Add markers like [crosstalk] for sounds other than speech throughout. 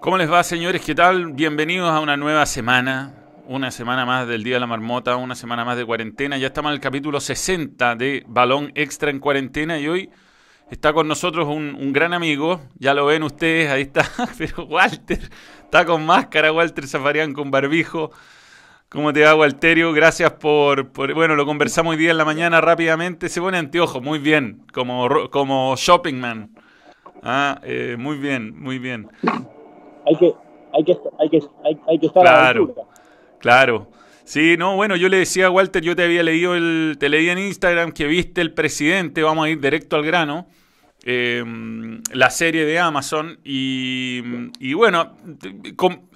¿Cómo les va, señores? ¿Qué tal? Bienvenidos a una nueva semana, una semana más del Día de la Marmota, una semana más de cuarentena. Ya estamos en el capítulo 60 de Balón Extra en Cuarentena y hoy está con nosotros un, gran amigo, ya lo ven ustedes, ahí está, [laughs] pero Walter, está con máscara, Walter Zafarian con barbijo. ¿Cómo te va, Walterio? Gracias por, Bueno, lo conversamos hoy día en la mañana rápidamente. Se pone anteojo, muy bien, como, como shopping man. Ah, eh, muy bien, muy bien hay que, hay que, hay que, hay, que estar claro, a la. Claro. Sí, no, bueno, yo le decía a Walter, yo te había leído, el, te leí en Instagram que viste el presidente, vamos a ir directo al grano, eh, la serie de Amazon, y, y bueno,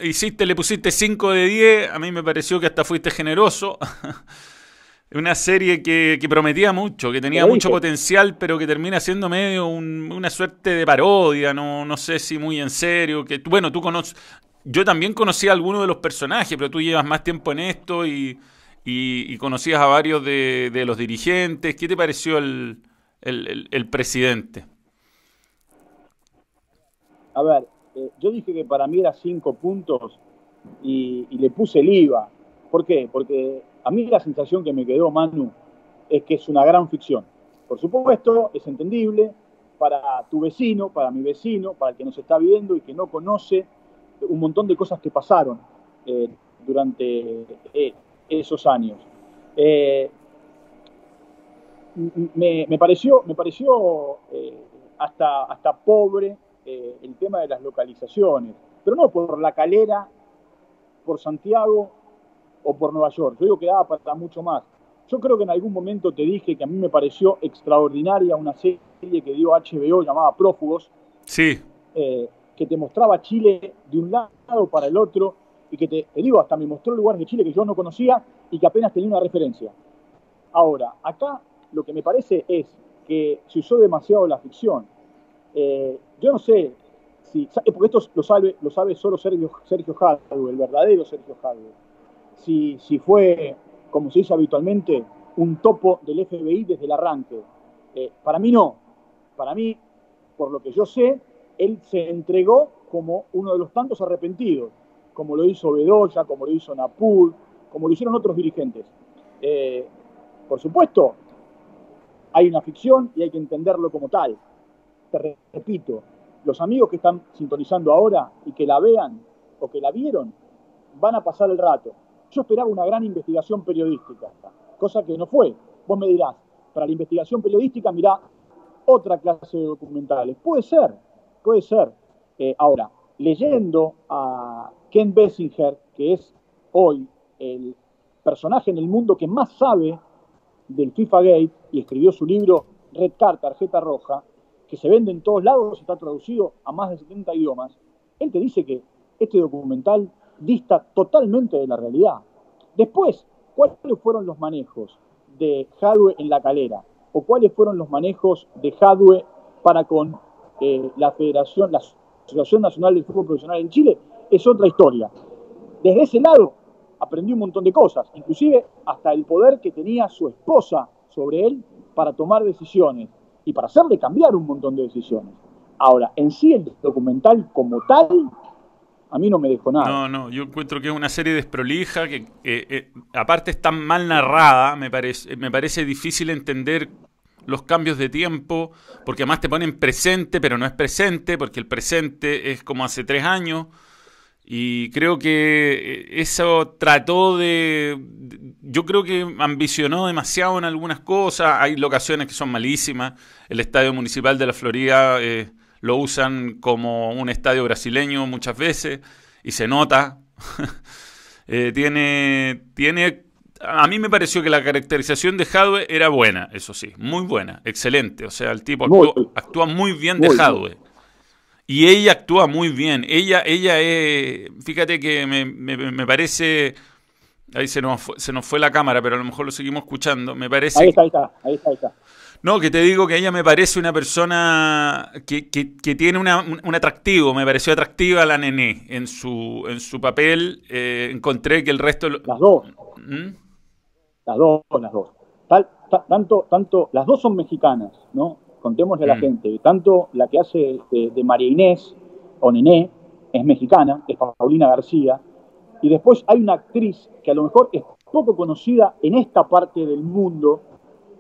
hiciste, le pusiste 5 de 10, a mí me pareció que hasta fuiste generoso. [laughs] Una serie que, prometía mucho, que tenía mucho potencial, pero que termina siendo medio una suerte de parodia, no, no sé si muy en serio. Que, bueno, tú conoces. Yo también conocí a algunos de los personajes, pero tú llevas más tiempo en esto y, y, conocías a varios de, los dirigentes. ¿Qué te pareció el, el, presidente? A ver, eh, yo dije que para mí era cinco puntos y, y le puse el IVA. ¿Por qué? Porque a mí la sensación que me quedó, Manu, es que es una gran ficción. Por supuesto, es entendible para tu vecino, para mi vecino, para el que nos está viendo y que no conoce un montón de cosas que pasaron eh, durante eh, esos años. Eh, me, pareció, me pareció hasta, hasta pobre el tema de las localizaciones, pero no por la calera, por Santiago o por Nueva York. Yo digo que daba para mucho más. Yo creo que en algún momento te dije que a mí me pareció extraordinaria una serie que dio HBO llamada Prófugos. Sí. Eh, que te mostraba Chile de un lado para el otro y que te, digo, hasta me mostró lugares de Chile que yo no conocía y que apenas tenía una referencia. Ahora, acá lo que me parece es que se usó demasiado la ficción. Eh, yo no sé si, porque esto lo sabe, lo sabe solo Sergio, Sergio el verdadero Sergio Hadwe si, si fue, como se dice habitualmente, un topo del FBI desde el arranque. Eh, para mí no. Para mí, por lo que yo sé, él se entregó como uno de los tantos arrepentidos, como lo hizo Bedoya, como lo hizo Napur, como lo hicieron otros dirigentes. Eh, por supuesto, hay una ficción y hay que entenderlo como tal. Te repito, los amigos que están sintonizando ahora y que la vean o que la vieron, van a pasar el rato. Yo esperaba una gran investigación periodística, cosa que no fue. Vos me dirás, para la investigación periodística, mirá otra clase de documentales. Puede ser, puede ser. Eh, ahora, leyendo a Ken Bessinger, que es hoy el personaje en el mundo que más sabe del FIFA Gate y escribió su libro Red Card, Tarjeta Roja, que se vende en todos lados, está traducido a más de 70 idiomas, él te dice que este documental dista totalmente de la realidad. Después, ¿cuáles fueron los manejos de Hadwe en la calera? ¿O cuáles fueron los manejos de Hadwe para con eh, la Federación, Nacional del Fútbol Profesional en Chile? Es otra historia. Desde ese lado aprendí un montón de cosas, inclusive hasta el poder que tenía su esposa sobre él para tomar decisiones y para hacerle cambiar un montón de decisiones. Ahora, en sí el documental como tal a mí no me dejó nada. No, no, yo encuentro que es una serie desprolija, que eh, aparte es tan mal narrada, me parece, me parece difícil entender los cambios de tiempo, porque además te ponen presente, pero no es presente, porque el presente es como hace tres años. Y creo que eh, eso trató de. Yo creo que ambicionó demasiado en algunas cosas. Hay locaciones que son malísimas. El Estadio Municipal de la Florida eh, lo usan como un estadio brasileño muchas veces y se nota. [laughs] Eh, tiene, tiene, a mí me pareció que la caracterización de Hadwe era buena, eso sí, muy buena, excelente. O sea, el tipo actúa muy, bien de Hadwe. Y ella actúa muy bien. Ella, ella es, fíjate que me, me, parece... Ahí se nos, fue, se nos fue la cámara, pero a lo mejor lo seguimos escuchando. Me parece. Ahí está, ahí está, ahí está. Ahí está. No, que te digo que ella me parece una persona que, que, tiene una, un atractivo, me pareció atractiva la nené en su, en su papel. Eh, encontré que el resto... Las dos. ¿Mm? Las dos, las dos. tanto, tanto, las dos son mexicanas, ¿no? Contémosle a la mm. gente. Tanto la que hace de, María Inés o Nené, es mexicana, es Paulina García, y después hay una actriz que a lo mejor es poco conocida en esta parte del mundo,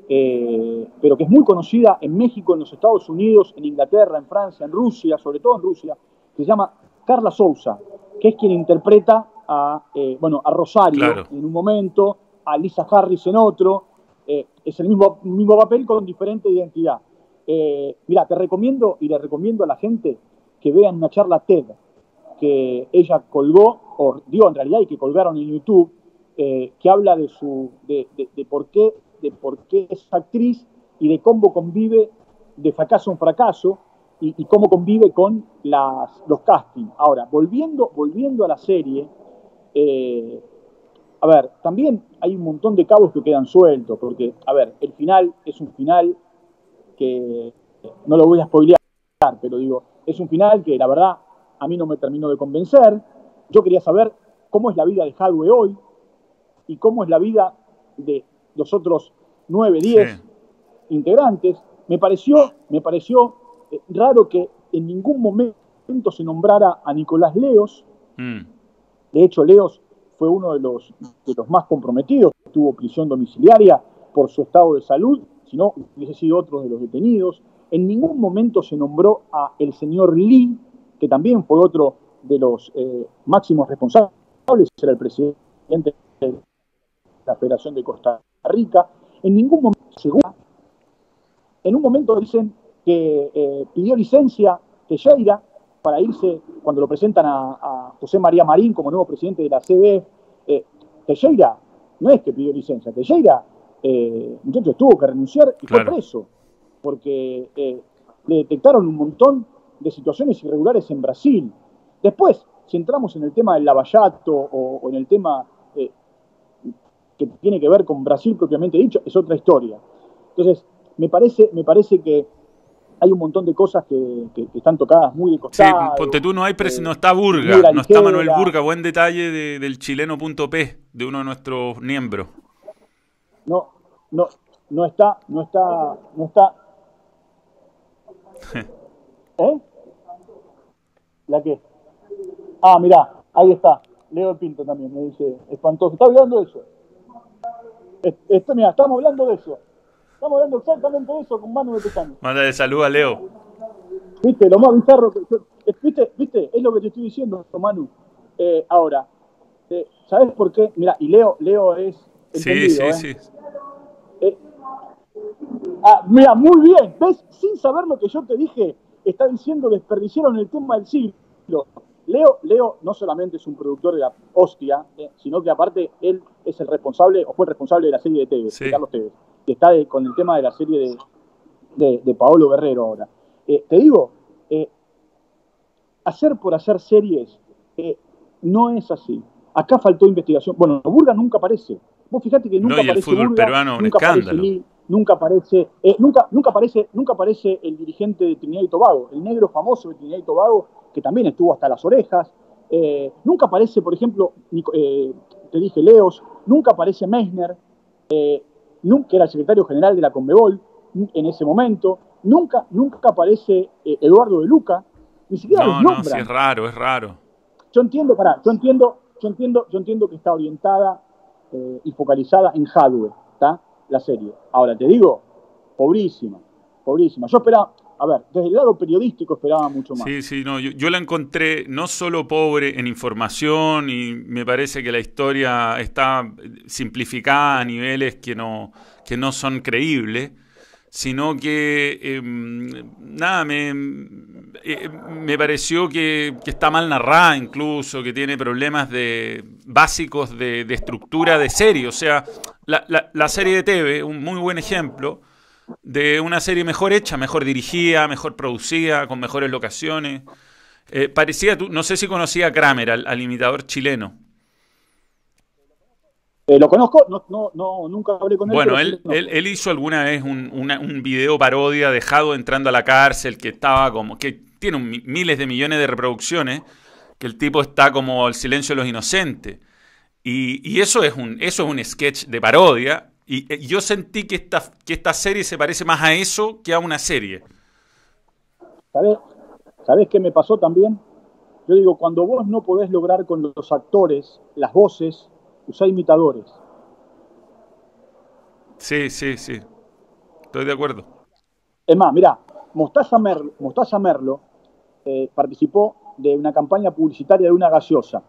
eh, pero que es muy conocida en México, en los Estados Unidos, en Inglaterra, en Francia, en Rusia, sobre todo en Rusia, que se llama Carla Sousa, que es quien interpreta a, eh, bueno, a Rosario en un momento, a Lisa Harris en otro, eh, es el mismo, mismo papel con diferente identidad. mira, te recomiendo y le recomiendo a la gente que vean una charla TED que ella colgó, o digo en realidad, y que colgaron en YouTube, que habla de, su, de, por qué, de por qué es actriz y de cómo convive de fracaso en fracaso y, cómo convive con los castings. Ahora, volviendo, volviendo a la serie, eh, a ver, también hay un montón de cabos que quedan sueltos, porque, a ver, el final es un final que no lo voy a spoilear, pero digo, es un final que la verdad a mí no me terminó de convencer. Yo quería saber cómo es la vida de Hadwe hoy y cómo es la vida de los otros 9, 10 integrantes. Me pareció, me pareció eh, raro que en ningún momento se nombrara a Nicolás Leos. Mm. De hecho, Leos fue uno de los, de los más comprometidos, tuvo prisión domiciliaria por su estado de salud, si no hubiese sido otro de los detenidos. En ningún momento se nombró a el señor Lee, que también fue otro de los eh, máximos responsables, era el presidente de la Federación de Costa Rica. En ningún momento, en un momento dicen que eh, pidió licencia Teixeira para irse, cuando lo presentan a, José María Marín como nuevo presidente de la CB. Eh, Teixeira no es que pidió licencia, Teixeira, eh, muchachos, tuvo que renunciar y fue preso, porque le detectaron un montón de situaciones irregulares en Brasil. Después, si entramos en el tema del lavallato o, en el tema eh, que tiene que ver con Brasil propiamente dicho, es otra historia. Entonces, me parece, me parece que hay un montón de cosas que, están tocadas muy de costado. Sí, ponte tú, no, hay eh, no está Burga, no está Manuel Burga, buen detalle del chileno.p, de uno de nuestros miembros. No, no, no está, no está, no está. [laughs] ¿Eh? ¿La qué? Ah, mirá, ahí está. Leo el Pinto también me dice, espantoso. ¿Está hablando de eso? Esto, mira, estamos hablando de eso. Estamos hablando exactamente de eso con Manu de Pesano. Mándale salud a Leo. Viste, lo más bizarro que. Viste, viste, es lo que te estoy diciendo, Manu. Eh, ahora, eh, ¿sabes por qué? Mira, y Leo, Leo es. Sí, sí, ¿eh? sí. Eh, ah, mira, muy bien. ¿Ves? Sin saber lo que yo te dije, está diciendo desperdiciaron el tema del siglo. Leo, Leo no solamente es un productor de la hostia, eh, sino que aparte él es el responsable, o fue el responsable de la serie de Tevez, de Carlos Tevez, que está con el tema de la serie de, de, Paolo Guerrero ahora. Eh, te digo, eh, hacer por hacer series no es así. Acá faltó investigación. Bueno, Burga nunca aparece. Vos fíjate que nunca no, y el fútbol peruano un escándalo nunca aparece, nunca, nunca aparece, nunca aparece el dirigente de Trinidad y Tobago, el negro famoso de Trinidad y Tobago, que también estuvo hasta las orejas. Eh, nunca aparece, por ejemplo, eh, te dije Leos, nunca aparece Meissner, nunca era el secretario general de la Conmebol en ese momento, nunca, nunca aparece Eduardo de Luca, ni siquiera no, No, sí, es raro, es raro. Yo entiendo, pará, yo entiendo, yo entiendo, yo entiendo que está orientada y focalizada en hardware, ¿está? la serie. Ahora, te digo, pobrísima, pobrísima. Yo esperaba, a ver, desde el lado periodístico esperaba mucho más. Sí, sí, no, yo, la encontré no solo pobre en información y me parece que la historia está simplificada a niveles que no, que no son creíbles, sino que, em, nada, me, eh, me pareció que, está mal narrada incluso, que tiene problemas de básicos de, estructura de serie, o sea, la, serie de TV, un muy buen ejemplo de una serie mejor hecha, mejor dirigida, mejor producida, con mejores locaciones. Eh, parecía, no sé si conocía a Kramer, al, imitador chileno. Eh, lo conozco, no, no, nunca hablé con él. Bueno, él, él, hizo alguna vez un, un, video parodia dejado entrando a la cárcel, que estaba como, que tiene miles de millones de reproducciones, que el tipo está como el silencio de los inocentes. Y, eso, es un, eso es un sketch de parodia. Y, eh, yo sentí que esta, que esta serie se parece más a eso que a una serie. ¿Sabes, ¿Sabes qué me pasó también? Yo digo, cuando vos no podés lograr con los actores las voces, usá imitadores. Sí, sí, sí. Estoy de acuerdo. Es más, mira, Mostaza Merlo, eh, participó de una campaña publicitaria de una gaseosa.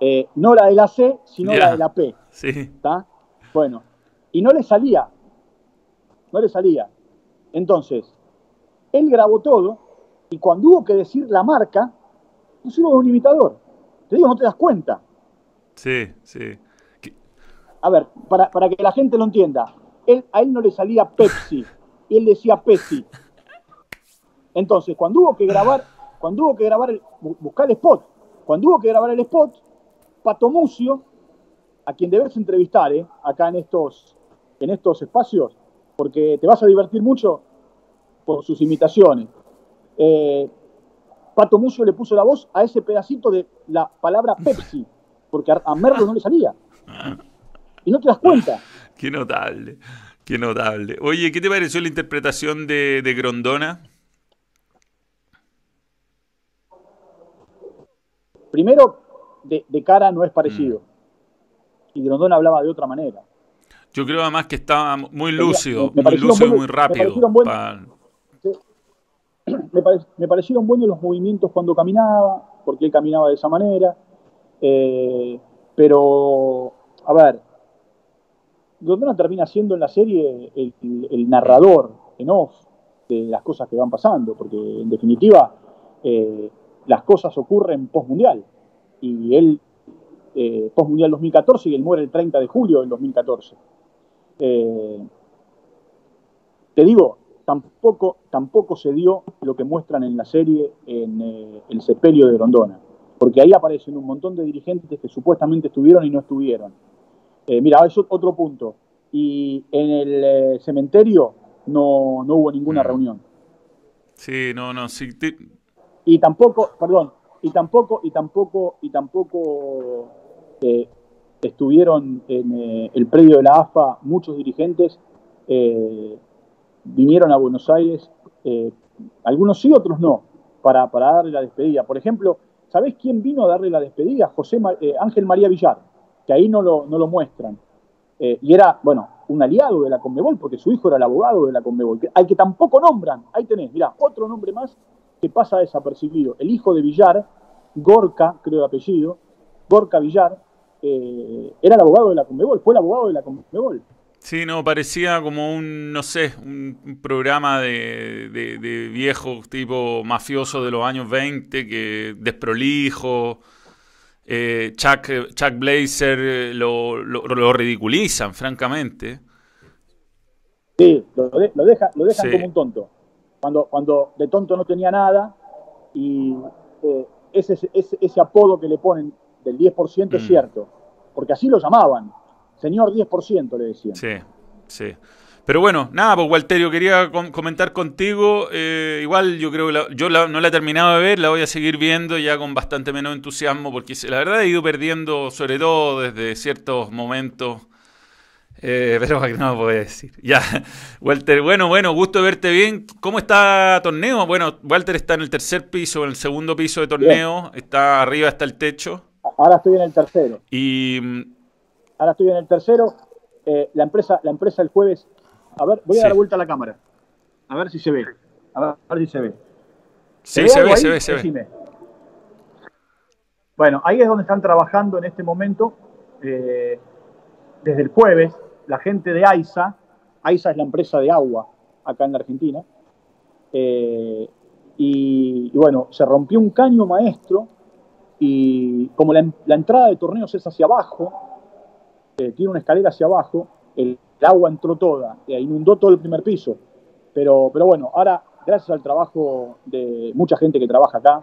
Eh, no la de la C, sino la de la P. Sí. Bueno, y no le salía. No le salía. Entonces, él grabó todo y cuando hubo que decir la marca, pusimos un imitador. Te digo, no te das cuenta. Sí, sí. A ver, para, para que la gente lo entienda, él, a él no le salía Pepsi, y él decía Pepsi. Entonces, cuando hubo que grabar, cuando hubo que grabar, el, buscar el spot, cuando hubo que grabar el spot, Pato Mucio, a quien debes entrevistar ¿eh? acá en estos, en estos espacios, porque te vas a divertir mucho por sus imitaciones. Eh, Pato Mucio le puso la voz a ese pedacito de la palabra Pepsi, porque a, a Merlo no le salía. Y no te das cuenta. [laughs] Qué notable, qué notable. Oye, ¿qué te pareció la interpretación de, Grondona? Primero, de, cara no es parecido. Mm. Y Grondona hablaba de otra manera. Yo creo además que estaba muy lúcido, muy lúcido y muy rápido. [clears throat] Me parecieron, buenos los movimientos cuando caminaba, porque él caminaba de esa manera. Eh, pero, a ver, Grondona termina siendo en la serie el, narrador en off de las cosas que van pasando, porque en definitiva eh, las cosas ocurren post-mundial. Y él, eh, post-mundial 2014, y él muere el 30 de julio del 2014. Eh, te digo, tampoco, tampoco se dio lo que muestran en la serie en el sepelio de Grondona, porque ahí aparecen un montón de dirigentes que supuestamente estuvieron y no estuvieron eh, mira, eso otro punto. Y en el eh, cementerio no, no, hubo ninguna mm. reunión. Sí, no, no, sí. Y tampoco, perdón, y tampoco, y tampoco, y tampoco eh, estuvieron en el predio de la AFA muchos dirigentes, vinieron a Buenos Aires, algunos sí, otros no, para, para darle la despedida. Por ejemplo, ¿sabés quién vino a darle la despedida? José Ángel María Villar que ahí no lo, no lo muestran. Eh, y era, bueno, un aliado de la Conmebol, porque su hijo era el abogado de la Conmebol, al que tampoco nombran. Ahí tenés, mirá, otro nombre más que pasa desapercibido. El hijo de Villar, Gorka, creo el apellido, Gorka Villar, eh, era el abogado de la Conmebol, fue el abogado de la Conmebol. Sí, no, parecía como un, no sé, un programa de, de, de viejos tipo mafioso de los años 20, que desprolijo, eh, Chuck, Chuck, Blazer eh, lo, lo, ridiculizan, francamente. Sí, lo, lo, dejan como un tonto. Cuando, cuando de tonto no tenía nada y eh, ese, ese, apodo que le ponen del 10% es mm. cierto, porque así lo llamaban. Señor 10% le decían. Sí, sí. Pero bueno, nada, pues Walterio, quería comentar contigo. Eh, igual yo creo que yo no la he terminado de ver, la voy a seguir viendo ya con bastante menos entusiasmo, porque la verdad he ido perdiendo, sobre todo desde ciertos momentos. Eh, pero no puedo decir. Ya, [laughs] Walter, bueno, bueno, gusto verte bien. ¿Cómo está torneo? Bueno, Walter está en el tercer piso, en el segundo piso de torneo, está arriba hasta el techo. Ahora estoy en el tercero. Y ahora estoy en el tercero. Eh, la empresa, la empresa el jueves a ver, voy a dar vuelta a la cámara. A ver si se ve. A ver, si se ve. Sí, se, ve, se ve, se ve, Bueno, ahí es donde están trabajando en este momento, eh, desde el jueves, la gente de AISA. AISA es la empresa de agua acá en la Argentina. Eh, y, bueno, se rompió un caño maestro y como la, entrada de torneos es hacia abajo, eh, tiene una escalera hacia abajo, el el agua entró toda, e inundó todo el primer piso. Pero, pero bueno, ahora, gracias al trabajo de mucha gente que trabaja acá,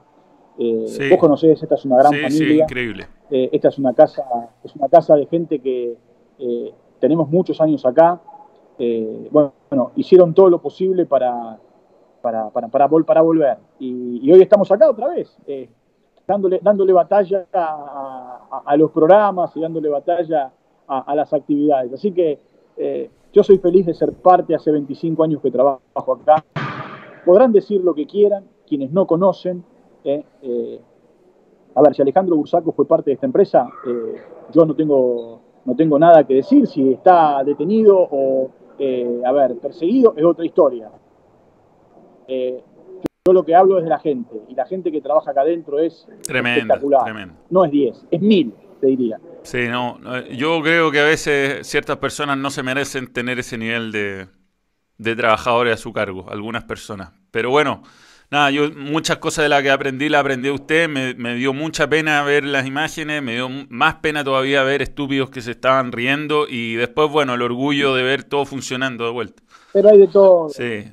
eh, vos conocés, esta es una gran familia. Sí, increíble. Eh, esta es una casa, es una casa de gente que eh, tenemos muchos años acá. bueno, hicieron todo lo posible para, para, para, para, volver. Y, hoy estamos acá otra vez, dándole, dándole batalla a, los programas y dándole batalla a las actividades. Así que eh, yo soy feliz de ser parte, hace 25 años que trabajo acá. Podrán decir lo que quieran, quienes no conocen, a ver, si Alejandro Bursaco fue parte de esta empresa, yo no tengo, no tengo nada que decir. Si está detenido o, a ver, perseguido, es otra historia. yo lo que hablo es de la gente, y la gente que trabaja acá adentro es espectacular. No es 10, es 1000, te diría. Sí, no, yo creo que a veces ciertas personas no se merecen tener ese nivel de, de trabajadores a su cargo, algunas personas. Pero bueno, nada, yo muchas cosas de las que aprendí las aprendí usted, me, dio mucha pena ver las imágenes, me dio más pena todavía ver estúpidos que se estaban riendo y después, bueno, el orgullo de ver todo funcionando de vuelta. Pero hay de todo. Sí.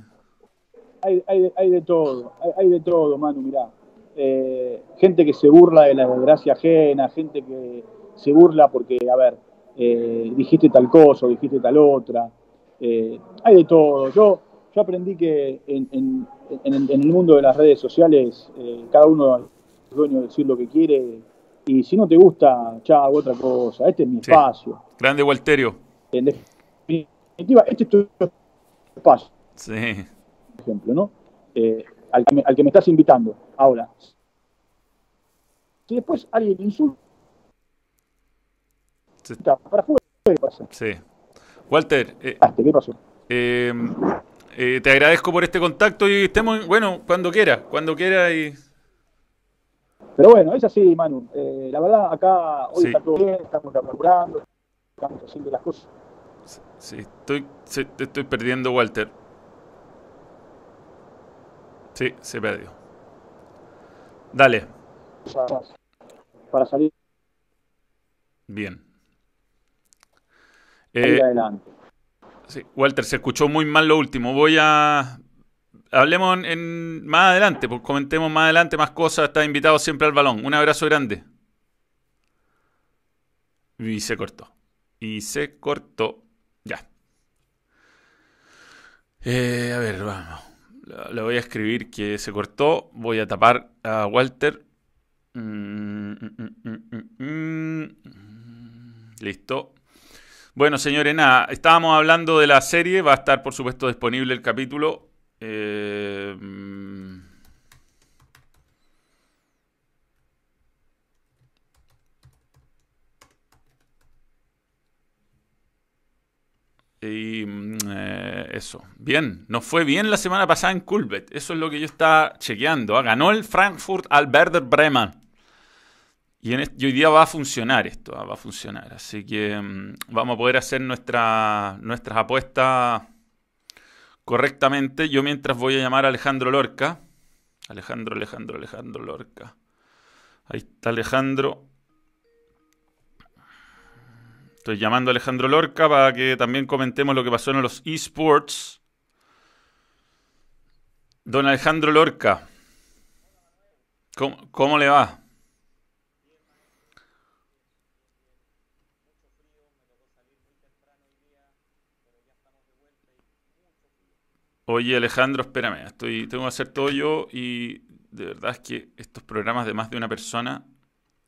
Hay, hay, hay de todo, hay, de todo, Manu, mirá. Eh, gente que se burla de la desgracia ajena, gente que se burla porque, a ver, eh, dijiste tal cosa o dijiste tal otra. Eh, hay de todo. Yo, yo aprendí que en, el mundo de las redes sociales eh, cada uno es dueño de decir lo que quiere y si no te gusta, chao, otra cosa. Este es mi espacio. Grande Walterio. En definitiva, este es tu espacio. Sí. Por ejemplo, ¿no? Eh, al, que me, al que me estás invitando. Ahora, si después alguien insulta, para afuera, ¿qué pasa? Sí. Walter, eh, ¿qué pasó? Eh, eh, te agradezco por este contacto y estemos, bueno, cuando quiera, cuando quiera y... Pero bueno, es así, Manu. Eh, la verdad, acá hoy está todo bien, estamos laburando, estamos haciendo las cosas. Sí, estoy, te estoy perdiendo, Walter. Sí, se perdió. Dale. Para salir. Bien. Eh, adelante. Walter, se escuchó muy mal lo último. Voy a. Hablemos en, más adelante, pues comentemos más adelante más cosas. Está invitado siempre al balón. Un abrazo grande. Y se cortó. Y se cortó. Ya. Eh, a ver, vamos. Le voy a escribir que se cortó. Voy a tapar a Walter. Mm, mm, mm, Listo. Bueno, señores, nada, estábamos hablando de la serie, va a estar por supuesto disponible el capítulo. Eh, y mm, eh, eso. Bien, nos fue bien la semana pasada en Culbet. Eso es lo que yo estaba chequeando. ¿ah? Ganó el Frankfurt al Werder Bremen. Y, hoy día va a funcionar esto, va a funcionar. Así que mm, vamos a poder hacer nuestra, nuestras apuestas correctamente. Yo mientras voy a llamar a Alejandro Lorca. Alejandro, Alejandro, Alejandro Lorca. Ahí está Alejandro. Estoy llamando a Alejandro Lorca para que también comentemos lo que pasó en los esports. Don Alejandro Lorca. cómo le va? Oye, Alejandro, espérame, estoy, tengo que hacer todo yo y de verdad es que estos programas de más de una persona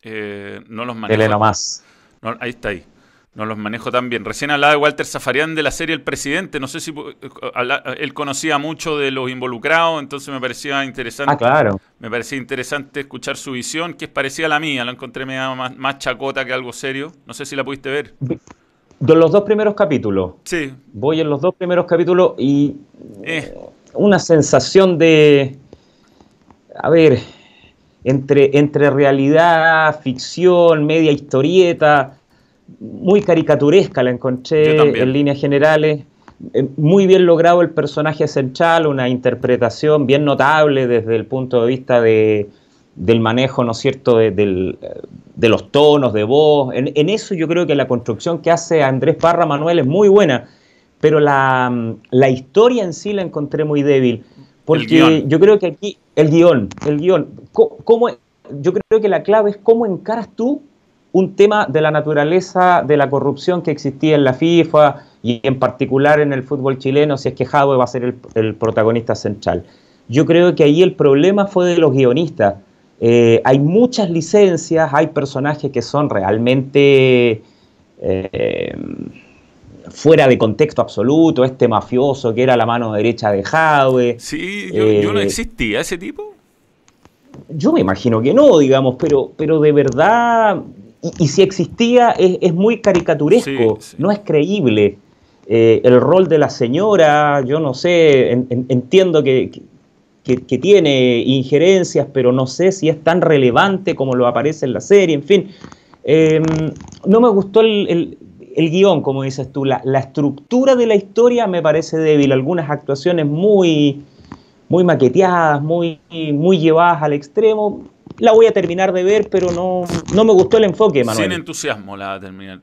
eh, no los manejo. Elena más. ahí está ahí. No los manejo tan bien. Recién hablaba de Walter Zafarian de la serie El Presidente. No sé si eh, él conocía mucho de los involucrados, entonces me parecía interesante. Ah, claro. Me parecía interesante escuchar su visión, que es parecida a la mía. La encontré más, más chacota que algo serio. No sé si la pudiste ver. De los dos primeros capítulos. Sí. Voy en los dos primeros capítulos y eh. una sensación de, a ver, entre, entre realidad, ficción, media historieta, muy caricaturesca la encontré en líneas generales. Eh, muy bien logrado el personaje central, una interpretación bien notable desde el punto de vista de, del manejo, ¿no es cierto?, de, los tonos de voz. En, eso yo creo que la construcción que hace Andrés Parra Manuel es muy buena, pero la, historia en sí la encontré muy débil. Porque yo creo que aquí, el guion, el guion, ¿cómo, yo creo que la clave es cómo encaras tú un tema de la naturaleza de la corrupción que existía en la FIFA y en particular en el fútbol chileno, si es que Jadwe va a ser el, el protagonista central. Yo creo que ahí el problema fue de los guionistas eh, hay muchas licencias, hay personajes que son realmente eh, fuera de contexto absoluto, este mafioso que era la mano derecha de Jadwe. Sí, yo, no eh, existía ese tipo. yo me imagino que no, digamos, pero, pero de verdad, y, si existía, es, muy caricaturesco, no es creíble. El rol de la señora, yo no sé, entiendo que, que, tiene injerencias, pero no sé si es tan relevante como lo aparece en la serie, en fin. Em, no me gustó el, guion, como dices tú, la, estructura de la historia me parece débil, algunas actuaciones muy, muy maqueteadas, muy, muy llevadas al extremo. La voy a terminar de ver, pero no, no me gustó el enfoque, Manuel. Sin entusiasmo la va a terminar.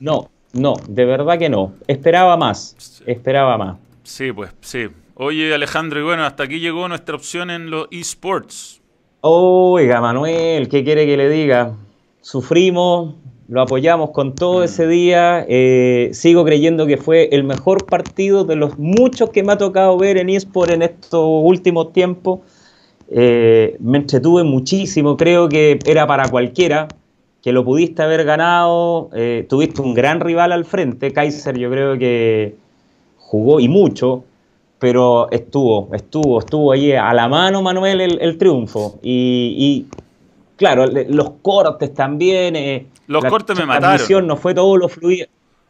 No, no, de verdad que no. Esperaba más, esperaba más. Sí, pues sí. Oye, Alejandro, y bueno, hasta aquí llegó nuestra opción en los esports. Oiga, Manuel, ¿qué quiere que le diga? Sufrimos, lo apoyamos con todo mm. ese día. Eh, sigo creyendo que fue el mejor partido de los muchos que me ha tocado ver en eSport en estos últimos tiempos. Eh, me entretuve muchísimo, creo que era para cualquiera, que lo pudiste haber ganado. Eh, tuviste un gran rival al frente, Kaiser yo creo que jugó y mucho pero estuvo, estuvo, estuvo ahí a la mano, Manuel, el, triunfo. Y, claro, los cortes también. Eh, los cortes me mataron. no fue todo lo fluido.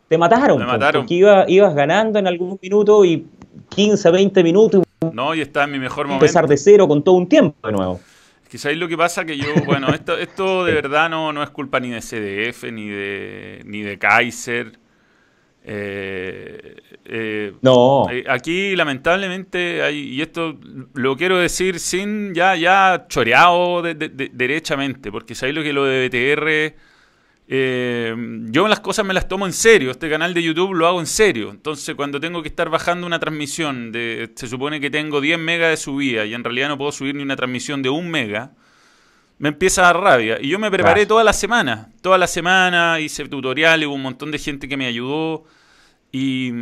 Te mataron, me mataron. porque ibas ganando en algún minuto y 15, 20 minutos. No, y está en mi mejor momento. Empezar de cero con todo un tiempo de nuevo. Quizás lo que pasa que yo, bueno, esto, esto de verdad no, no es culpa ni de CDF, ni de, ni de Kaiser eh, eh, no. Eh, aquí lamentablemente hay, y esto lo quiero decir sin ya, ya choreado derechamente, porque sabéis lo que lo de BTR, yo las cosas me las tomo en serio, este canal de YouTube lo hago en serio, entonces cuando tengo que estar bajando una transmisión, de, se supone que tengo 10 megas de subida y en realidad no puedo subir ni una transmisión de 1 mega, me empieza a dar rabia. Y yo me preparé toda la semana. Toda la semana hice tutoriales, hubo un montón de gente que me ayudó. Y,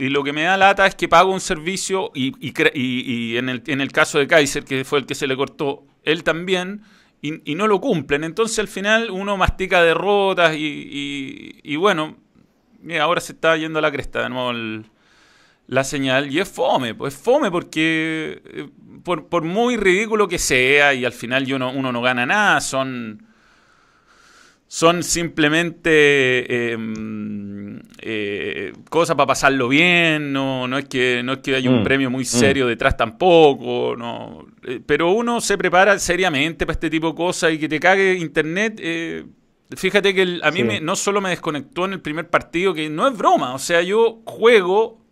lo que me da lata es que pago un servicio y, y, en, el, en, el, caso de Kaiser, que fue el que se le cortó, él también, y, no lo cumplen. Entonces al final uno mastica derrotas y, bueno, ahora se está yendo a la cresta de nuevo la señal y es fome, pues es fome porque eh, por, por, muy ridículo que sea y al final yo no, uno no gana nada, son son simplemente em, eh, cosas para pasarlo bien, no, no, es que, no es que haya un mm, premio muy mm. serio detrás tampoco, no. Eh, pero uno se prepara seriamente para este tipo de cosas y que te cague internet. Eh, fíjate que a mí no solo me desconectó en el primer partido, que no es broma, o sea, yo juego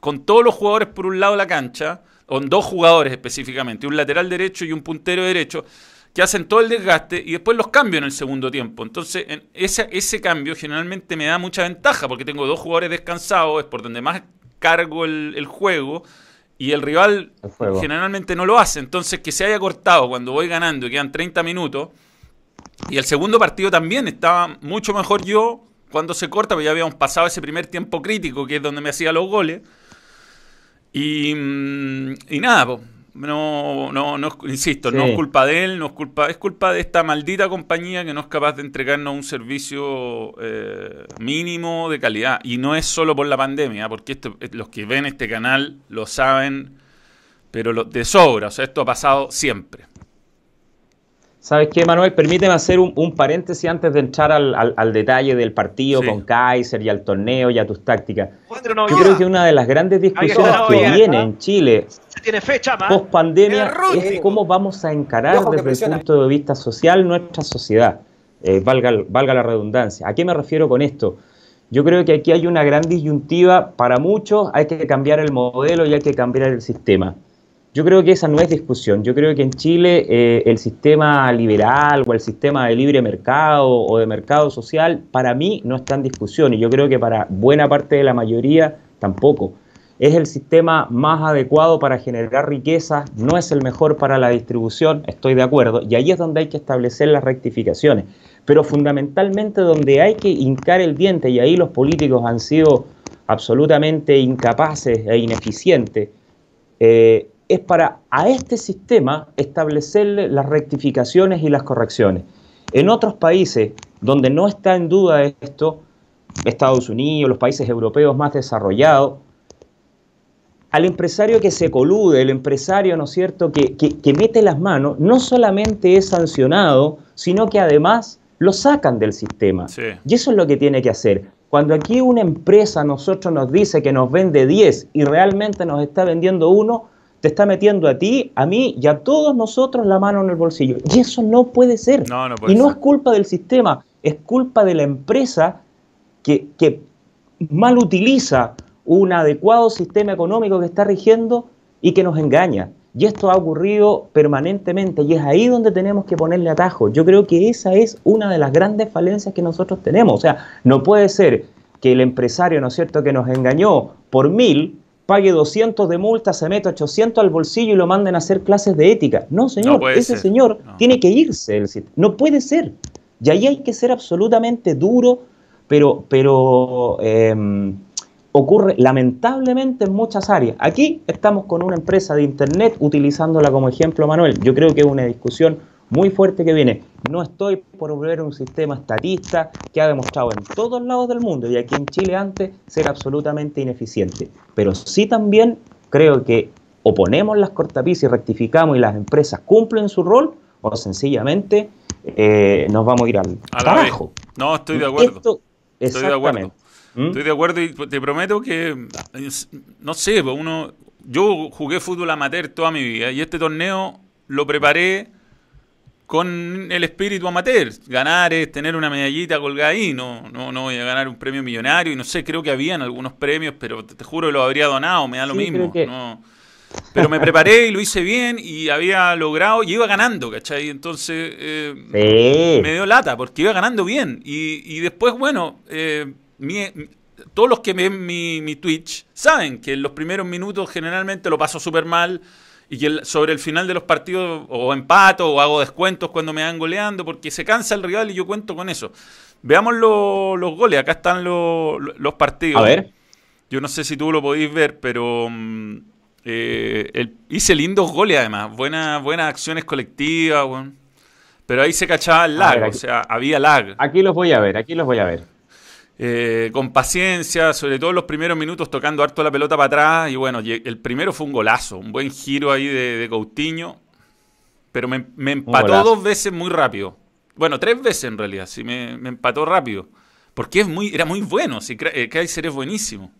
con todos los jugadores por un lado de la cancha, con dos jugadores específicamente, un lateral derecho y un puntero derecho que hacen todo el desgaste y después los cambio en el segundo tiempo. Entonces, en ese, ese cambio generalmente me da mucha ventaja porque tengo dos jugadores descansados, es por donde más cargo el, juego y el rival generalmente no lo hace. Entonces, que se haya cortado cuando voy ganando y quedan 30 minutos. Y el segundo partido también estaba mucho mejor yo cuando se corta, porque ya habíamos pasado ese primer tiempo crítico, que es donde me hacía los goles. Y, mm, y nada, pues no, no, no, insisto, no es culpa de él, no es culpa, es culpa de esta maldita compañía que no es capaz de entregarnos un servicio eh, mínimo de calidad. Y no es solo por la pandemia, porque esto, eh, los que ven este canal lo saben, pero lo, de sobra, o sea, esto ha pasado siempre. ¿Sabes qué, Manuel? Permíteme hacer un, paréntesis antes de entrar al, detalle del partido con Kaiser y al torneo y a tus tácticas. Yo creo que una de las grandes discusiones que viene en Chile post pandemia es cómo vamos a encarar desde el punto de vista social nuestra sociedad. Eh, valga, valga la redundancia. ¿A qué me refiero con esto? Yo creo que aquí hay una gran disyuntiva para muchos, hay que cambiar el modelo y hay que cambiar el sistema. Yo creo que esa no es discusión. Yo creo que en Chile eh, el sistema liberal o el sistema de libre mercado o de mercado social, para mí no está en discusión y yo creo que para buena parte de la mayoría tampoco. Es el sistema más adecuado para generar riqueza, no es el mejor para la distribución, estoy de acuerdo, y ahí es donde hay que establecer las rectificaciones. Pero fundamentalmente donde hay que hincar el diente, y ahí los políticos han sido absolutamente incapaces e ineficientes, eh, es para a este sistema establecerle las rectificaciones y las correcciones. En otros países donde no está en duda esto, Estados Unidos, los países europeos más desarrollados, al empresario que se colude, el empresario, ¿no es cierto?, que, que, mete las manos, no solamente es sancionado, sino que además lo sacan del sistema. Y eso es lo que tiene que hacer. Cuando aquí una empresa a nosotros nos dice que nos vende 10 y realmente nos está vendiendo uno, te está metiendo a ti, a mí y a todos nosotros la mano en el bolsillo. Y eso no puede ser. y no es culpa del sistema, es culpa de la empresa que, que mal utiliza un adecuado sistema económico que está rigiendo y que nos engaña. Y esto ha ocurrido permanentemente y es ahí donde tenemos que ponerle atajo. Yo creo que esa es una de las grandes falencias que nosotros tenemos. O sea, no puede ser que el empresario, ¿no es cierto?, que nos engañó por mil, pague 200 de multa, se mete 800 al bolsillo y lo manden a hacer clases de ética. No, señor, ese señor tiene que irse. No puede ser. Y ahí hay que ser absolutamente duro, pero, pero em, ocurre lamentablemente en muchas áreas. Aquí estamos con una empresa de Internet utilizándola como ejemplo, Manuel. Yo creo que es una discusión muy fuerte que viene. No estoy por volver un sistema estatista que ha demostrado en todos lados del mundo y aquí en Chile antes ser absolutamente ineficiente. Pero sí también creo que o ponemos las cortapisas y rectificamos y las empresas cumplen su rol o sencillamente eh, nos vamos a ir al carajo. No, estoy de acuerdo. estoy de acuerdo. ¿Mm? Estoy de acuerdo y te prometo que, no sé, pues uno, yo jugué fútbol amateur toda mi vida y este torneo lo preparé con el espíritu amateur. Ganar es tener una medallita colgada ahí, no, no, no voy a ganar un premio millonario y no sé, creo que habían algunos premios, pero te, juro que lo habría donado, me da lo mismo. Pero me preparé y lo hice bien y había logrado y iba ganando, ¿cachai? Entonces eh, me dio lata porque iba ganando bien. Y, y después, bueno, eh, todos los que ven mi, mi, Twitch saben que en los primeros minutos generalmente lo paso súper mal y que sobre el final de los partidos o empato o hago descuentos cuando me van goleando porque se cansa el rival y yo cuento con eso. Veamos los goles, acá están los partidos. A ver. Yo no sé si tú lo podéis ver, pero mm, eh, hice lindos goles además, buenas, buenas acciones colectivas, pero ahí se cachaba el lag, o sea, había lag. Aquí los voy a ver, aquí los voy a ver. Eh, con paciencia, sobre todo en los primeros minutos tocando harto la pelota para atrás. Y bueno, el primero fue un golazo, un buen giro ahí de, de Coutinho. Pero me, empató dos veces muy rápido. Bueno, tres veces en realidad, sí, me, empató rápido. Porque es muy, era muy bueno, sí, eh, Kaiser es buenísimo.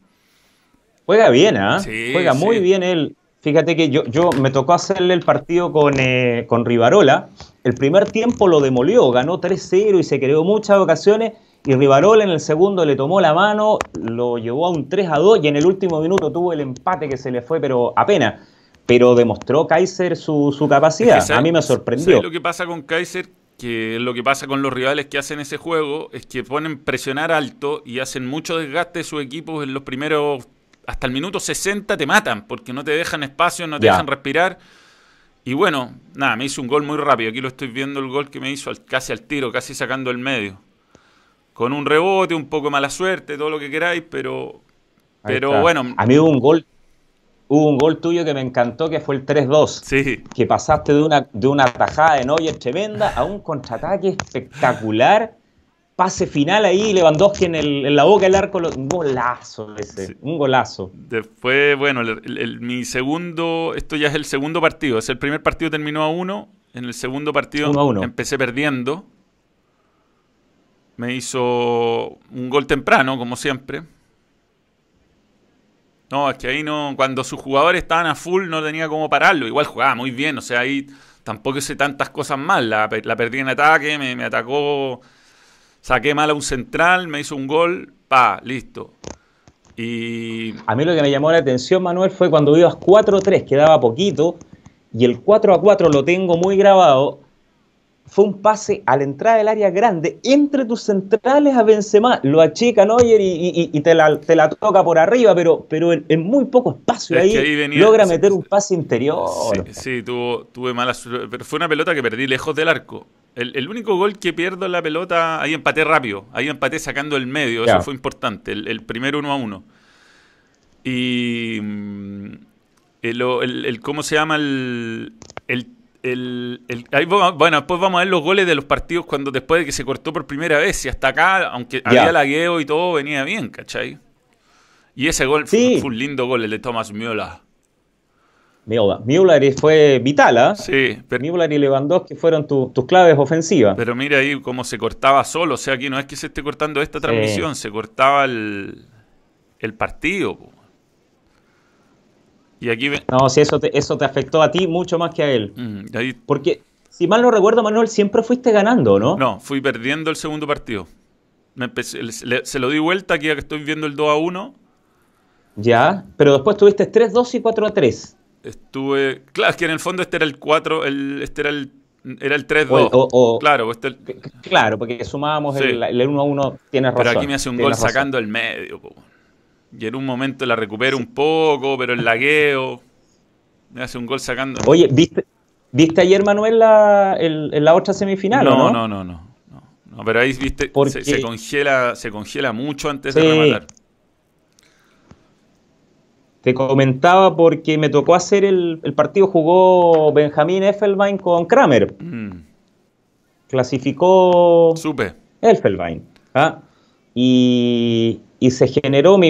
Juega bien, ¿ah? Juega muy bien él. Fíjate que yo, yo me tocó hacerle el partido con, eh, con Rivarola. El primer tiempo lo demolió, ganó 3-0 y se creó muchas ocasiones y Rivarola en el segundo le tomó la mano, lo llevó a un 3 a 2 y en el último minuto tuvo el empate que se le fue, pero apenas. Pero demostró Kaiser su, capacidad. a mí me sorprendió. lo que pasa con Kaiser? Que lo que pasa con los rivales que hacen ese juego es que ponen presionar alto y hacen mucho desgaste de sus equipos en los primeros. Hasta el minuto 60 te matan porque no te dejan espacio, no te dejan respirar. Y bueno, nada, me hizo un gol muy rápido. Aquí lo estoy viendo el gol que me hizo casi al tiro, casi sacando el medio con un rebote, un poco de mala suerte, todo lo que queráis, pero, pero bueno. A mí hubo un gol, hubo un gol tuyo que me encantó, que fue el 3-2. Sí. Que pasaste de una, de una tajada de Neuer tremenda a un contraataque espectacular. Pase final ahí, Lewandowski en, el, en la boca del arco, un golazo ese, un golazo. Después, bueno, mi segundo, esto ya es el segundo partido, es el primer partido terminó a uno, en el segundo partido empecé perdiendo, me hizo un gol temprano, como siempre. No, es que ahí no, cuando sus jugadores estaban a full no tenía cómo pararlo. Igual jugaba muy bien, o sea, ahí tampoco hice tantas cosas mal. La, perdí en ataque, me, me, atacó, saqué mal a un central, me hizo un gol, pa, listo. Y... A mí lo que me llamó la atención, Manuel, fue cuando ibas 4-3, quedaba poquito, y el 4-4 lo tengo muy grabado, fue un pase a la entrada del área grande entre tus centrales a Benzema. Lo achica Neuer y, y, te, la, te, la, toca por arriba, pero, pero en, muy poco espacio ahí, logra meter un pase interior. Sí, tuve mala pero fue una pelota que perdí lejos del arco. El, único gol que pierdo en la pelota, ahí empaté rápido, ahí empaté sacando el medio, eso fue importante, el, primer uno a uno. Y mm, el, el, ¿cómo se llama? El, el el, bueno, después vamos a ver los goles de los partidos cuando después de que se cortó por primera vez. Y hasta acá, aunque había lagueo y todo, venía bien, ¿cachai? Y ese gol fue, un lindo gol, el de Thomas Müller. Müller. fue vital, ¿ah? Sí. Pero, Müller y Lewandowski fueron tus claves ofensivas. Pero mira ahí cómo se cortaba solo. O sea, aquí no es que se esté cortando esta transmisión, se cortaba el, el partido. Y aquí... No, si eso te, eso te afectó a ti mucho más que a él. Mm, Porque, si mal no recuerdo, Manuel, siempre fuiste ganando, ¿no? No, fui perdiendo el segundo partido. se lo di vuelta aquí a que estoy viendo el 2 a 1. Ya, pero después tuviste 3-2 y 4-3. Estuve. Claro, es que en el fondo este era el 4, el, este era el, era el 3-2. Claro, este claro, porque sumábamos el, 1-1, tienes razón. Pero aquí me hace un gol sacando el medio. Y en un momento la recupero un poco, pero el lagueo. Me hace un gol sacando. Oye, ¿viste, ¿viste ayer, Manuel, la, la otra semifinal? No, no, no, no, no, Pero ahí, viste, se, congela, se congela mucho antes de rematar. Te comentaba porque me tocó hacer el, partido, jugó Benjamín Effelbein con Kramer. Mm. Clasificó. Supe. Effelbein. ¿ah? Y, se generó, me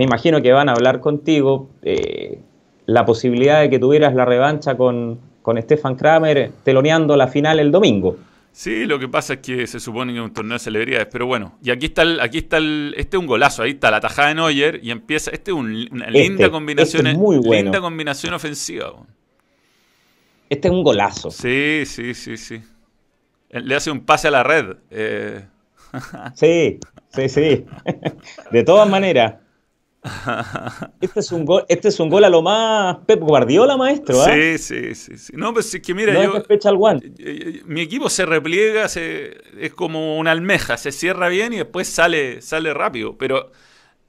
imagino que van a hablar contigo, eh, la posibilidad de que tuvieras la revancha con, con Stefan Kramer teloneando la final el domingo. Sí, lo que pasa es que se supone que es un torneo de celebridades, pero bueno, y aquí está el, aquí está el, este es un golazo, ahí está la tajada de Neuer y empieza, este es una este, linda combinación, este muy linda combinación ofensiva. Este es un golazo. Sí, sí, sí, sí. Le hace un pase a la red. Eh. Sí, [laughs] sí, sí. [laughs] De todas maneras. [laughs] Este es un gol, este es un gol a lo más Pep Guardiola, maestro. ¿ah? Sí, sí, sí, No, pues es que mira, yo, eh, eh, eh, mi equipo se repliega, es como una almeja, se cierra bien y después sale, sale rápido. Pero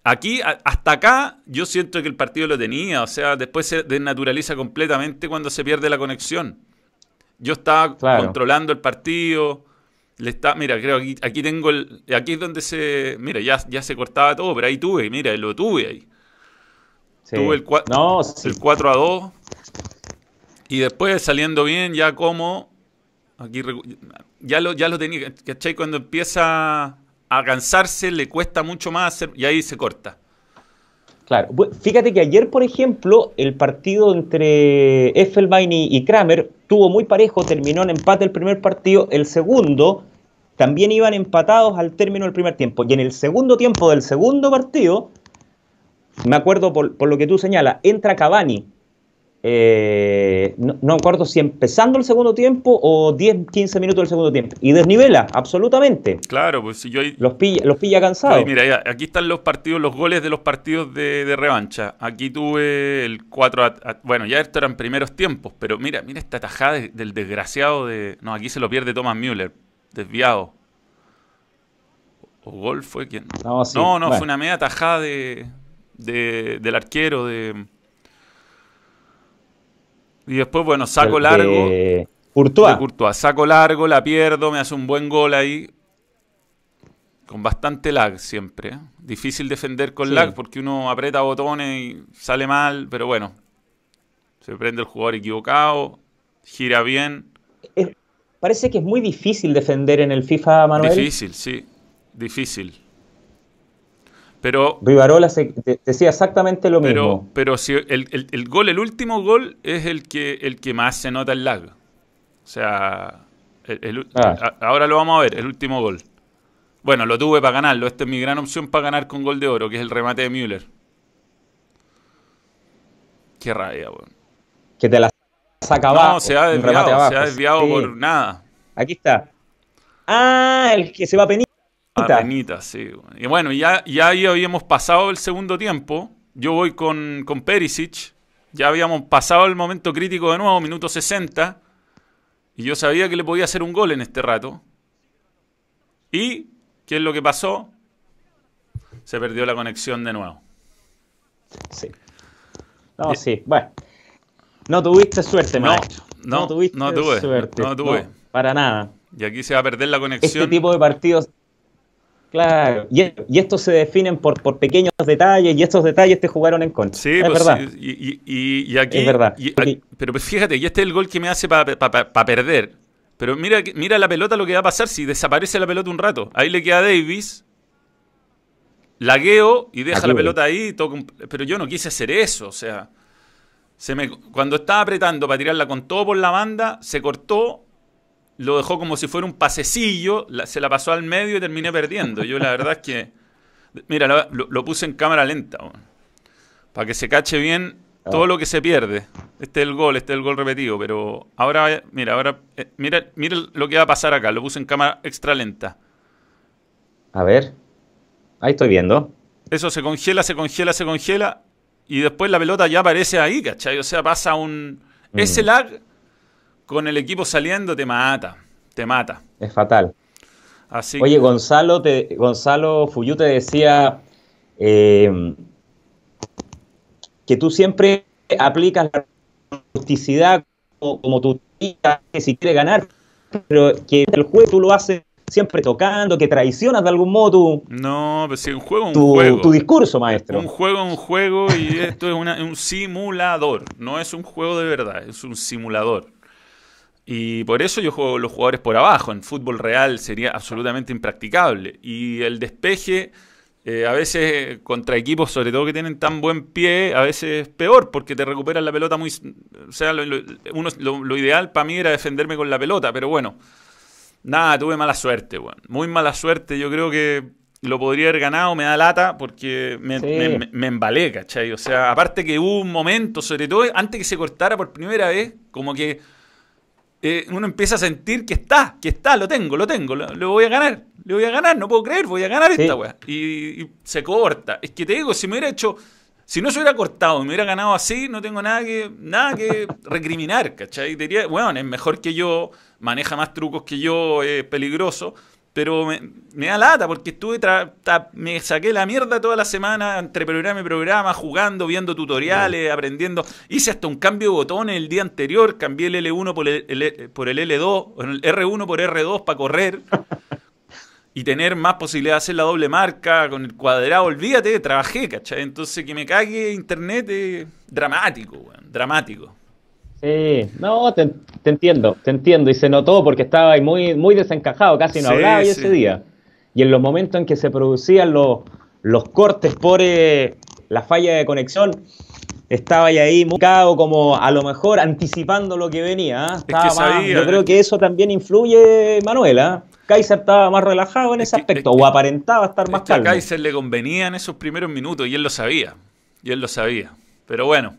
aquí, hasta acá, yo siento que el partido lo tenía. O sea, después se desnaturaliza completamente cuando se pierde la conexión. Yo estaba controlando el partido. Le está, mira, creo que aquí, tengo el. Aquí es donde se. Mira, ya, ya se cortaba todo, pero ahí tuve, mira, lo tuve ahí. Tuve el, el 4 a 2. Y después saliendo bien, ya como. Aquí ya lo, ya lo tenía. ¿Cachai? Cuando empieza a cansarse, le cuesta mucho más hacer, y ahí se corta. Claro. Fíjate que ayer, por ejemplo, el partido entre Effelbein y, Kramer tuvo muy parejo, terminó en empate el primer partido, el segundo también iban empatados al término del primer tiempo. Y en el segundo tiempo del segundo partido, me acuerdo por, por lo que tú señalas, entra Cavani eh, no, no, acuerdo si empezando el segundo tiempo o 10, 15 minutos del segundo tiempo. Y desnivela, absolutamente. Claro, pues si yo los, pilla, los pilla cansados. mira, aquí están los partidos, los goles de los partidos de, revancha. Aquí tuve el 4 Bueno, ya esto eran primeros tiempos, pero mira, mira esta tajada del desgraciado de. No, aquí se lo pierde Thomas Müller, desviado. ¿O gol fue quien? No, no, fue una media tajada de, del arquero de y después, bueno, saco largo. De Courtois. Saco largo, la pierdo, me hace un buen gol ahí. Con bastante lag siempre. ¿eh? Difícil defender con lag porque uno aprieta botones y sale mal, pero bueno. Se prende el jugador equivocado, gira bien. parece que es muy difícil defender en el FIFA, Manuel. Difícil, sí. Difícil. Pero. Rivarola decía exactamente lo mismo. Pero si el, gol, el último gol, es el que, el que más se nota el lag. O sea, ah. ahora lo vamos a ver, el último gol. Bueno, lo tuve para ganarlo. Esta es mi gran opción para ganar con gol de oro, que es el remate de Müller. Qué rabia, weón. Que te la saca abajo. No, se ha desviado, se ha desviado por nada. Aquí está. Ah, el que se va a penir. Arenita, sí. Y bueno, ya, ya ahí habíamos pasado el segundo tiempo. Yo voy con, con Perisic. Ya habíamos pasado el momento crítico de nuevo, minuto 60. Y yo sabía que le podía hacer un gol en este rato. ¿Y qué es lo que pasó? Se perdió la conexión de nuevo. Sí. No, sí. Bueno. No tuviste suerte, no, No, tuviste no tuve, suerte. No tuve. para nada. Y aquí se va a perder la conexión. Este tipo de partidos Claro, y, estos se definen por, por, pequeños detalles y estos detalles te jugaron en contra. Sí, es pues verdad. y, aquí, es verdad. pero pues fíjate, y este es el gol que me hace para perder. Pero mira, mira la pelota lo que va a pasar si desaparece la pelota un rato. Ahí le queda Davis. lagueo y deja la pelota ahí, pero yo no quise hacer eso, o sea, se me, cuando estaba apretando para tirarla con todo por la banda, se cortó, lo dejó como si fuera un pasecillo, se la pasó al medio y terminé perdiendo. Yo la verdad es que, mira, lo, puse en cámara lenta, para que se cache bien ah. todo lo que se pierde. Este es el gol, este es el gol repetido, pero ahora, mira, ahora, eh, mira, mira lo que va a pasar acá, lo puse en cámara extra lenta. A ver. Ahí estoy viendo. Eso se congela, se congela, se congela. Y después la pelota ya aparece ahí, ¿cachai? O sea, pasa un. Mm. Ese lag con el equipo saliendo te mata. Te mata. Es fatal. Así Oye, Gonzalo, te, Gonzalo Fuyú te decía eh, que tú siempre aplicas la rusticidad como, como tu que si quiere ganar, pero que el juego tú lo haces siempre tocando, que traicionas de algún modo tu. No, pues si un juego un juego. Tu discurso, maestro. Un juego un juego y esto es un simulador. No es un juego de verdad, es un simulador. Y por eso yo juego los jugadores por abajo. En fútbol real sería absolutamente impracticable. Y el despeje, eh, a veces contra equipos, sobre todo que tienen tan buen pie, a veces es peor porque te recuperan la pelota muy. O sea, lo, uno, lo ideal para mí era defenderme con la pelota, pero bueno. Nada, tuve mala suerte, weón. Muy mala suerte. Yo creo que lo podría haber ganado, me da lata porque me, me, embalé, ¿cachai? O sea, aparte que hubo un momento, sobre todo antes que se cortara por primera vez, como que eh, uno empieza a sentir que está, que está, lo tengo, lo tengo, lo, voy a ganar, lo voy a ganar, no puedo creer, voy a ganar esta weá. Y, y, se corta. Es que te digo, si me hubiera hecho si no se hubiera cortado y me hubiera ganado así, no tengo nada que, nada que [laughs] recriminar, ¿cachai? Diría, bueno, es mejor que yo, maneja más trucos que yo, es peligroso, pero me, da lata porque estuve, me saqué la mierda toda la semana entre programa y programa, jugando, viendo tutoriales, aprendiendo. Hice hasta un cambio de botones el día anterior, cambié el L1 por el, por el L2, el R1 por R2 para correr [laughs] y tener más posibilidad de hacer la doble marca con el cuadrado, olvídate, trabajé, ¿cachai? Entonces que me cague internet es dramático, weón, dramático. Sí, no, te, entiendo, te entiendo, y se notó porque estaba ahí muy, muy desencajado, casi no hablaba ese día. Y en los momentos en que se producían los, los cortes por eh, la falla de conexión, estaba ahí muy cago, como a lo mejor anticipando lo que venía. ¿ah? yo creo que eso también influye, Manuela. Kaiser estaba más relajado en ese aspecto, o aparentaba estar más calmo. A Kaiser le convenía en esos primeros minutos y él lo sabía. Y él lo sabía. Pero bueno.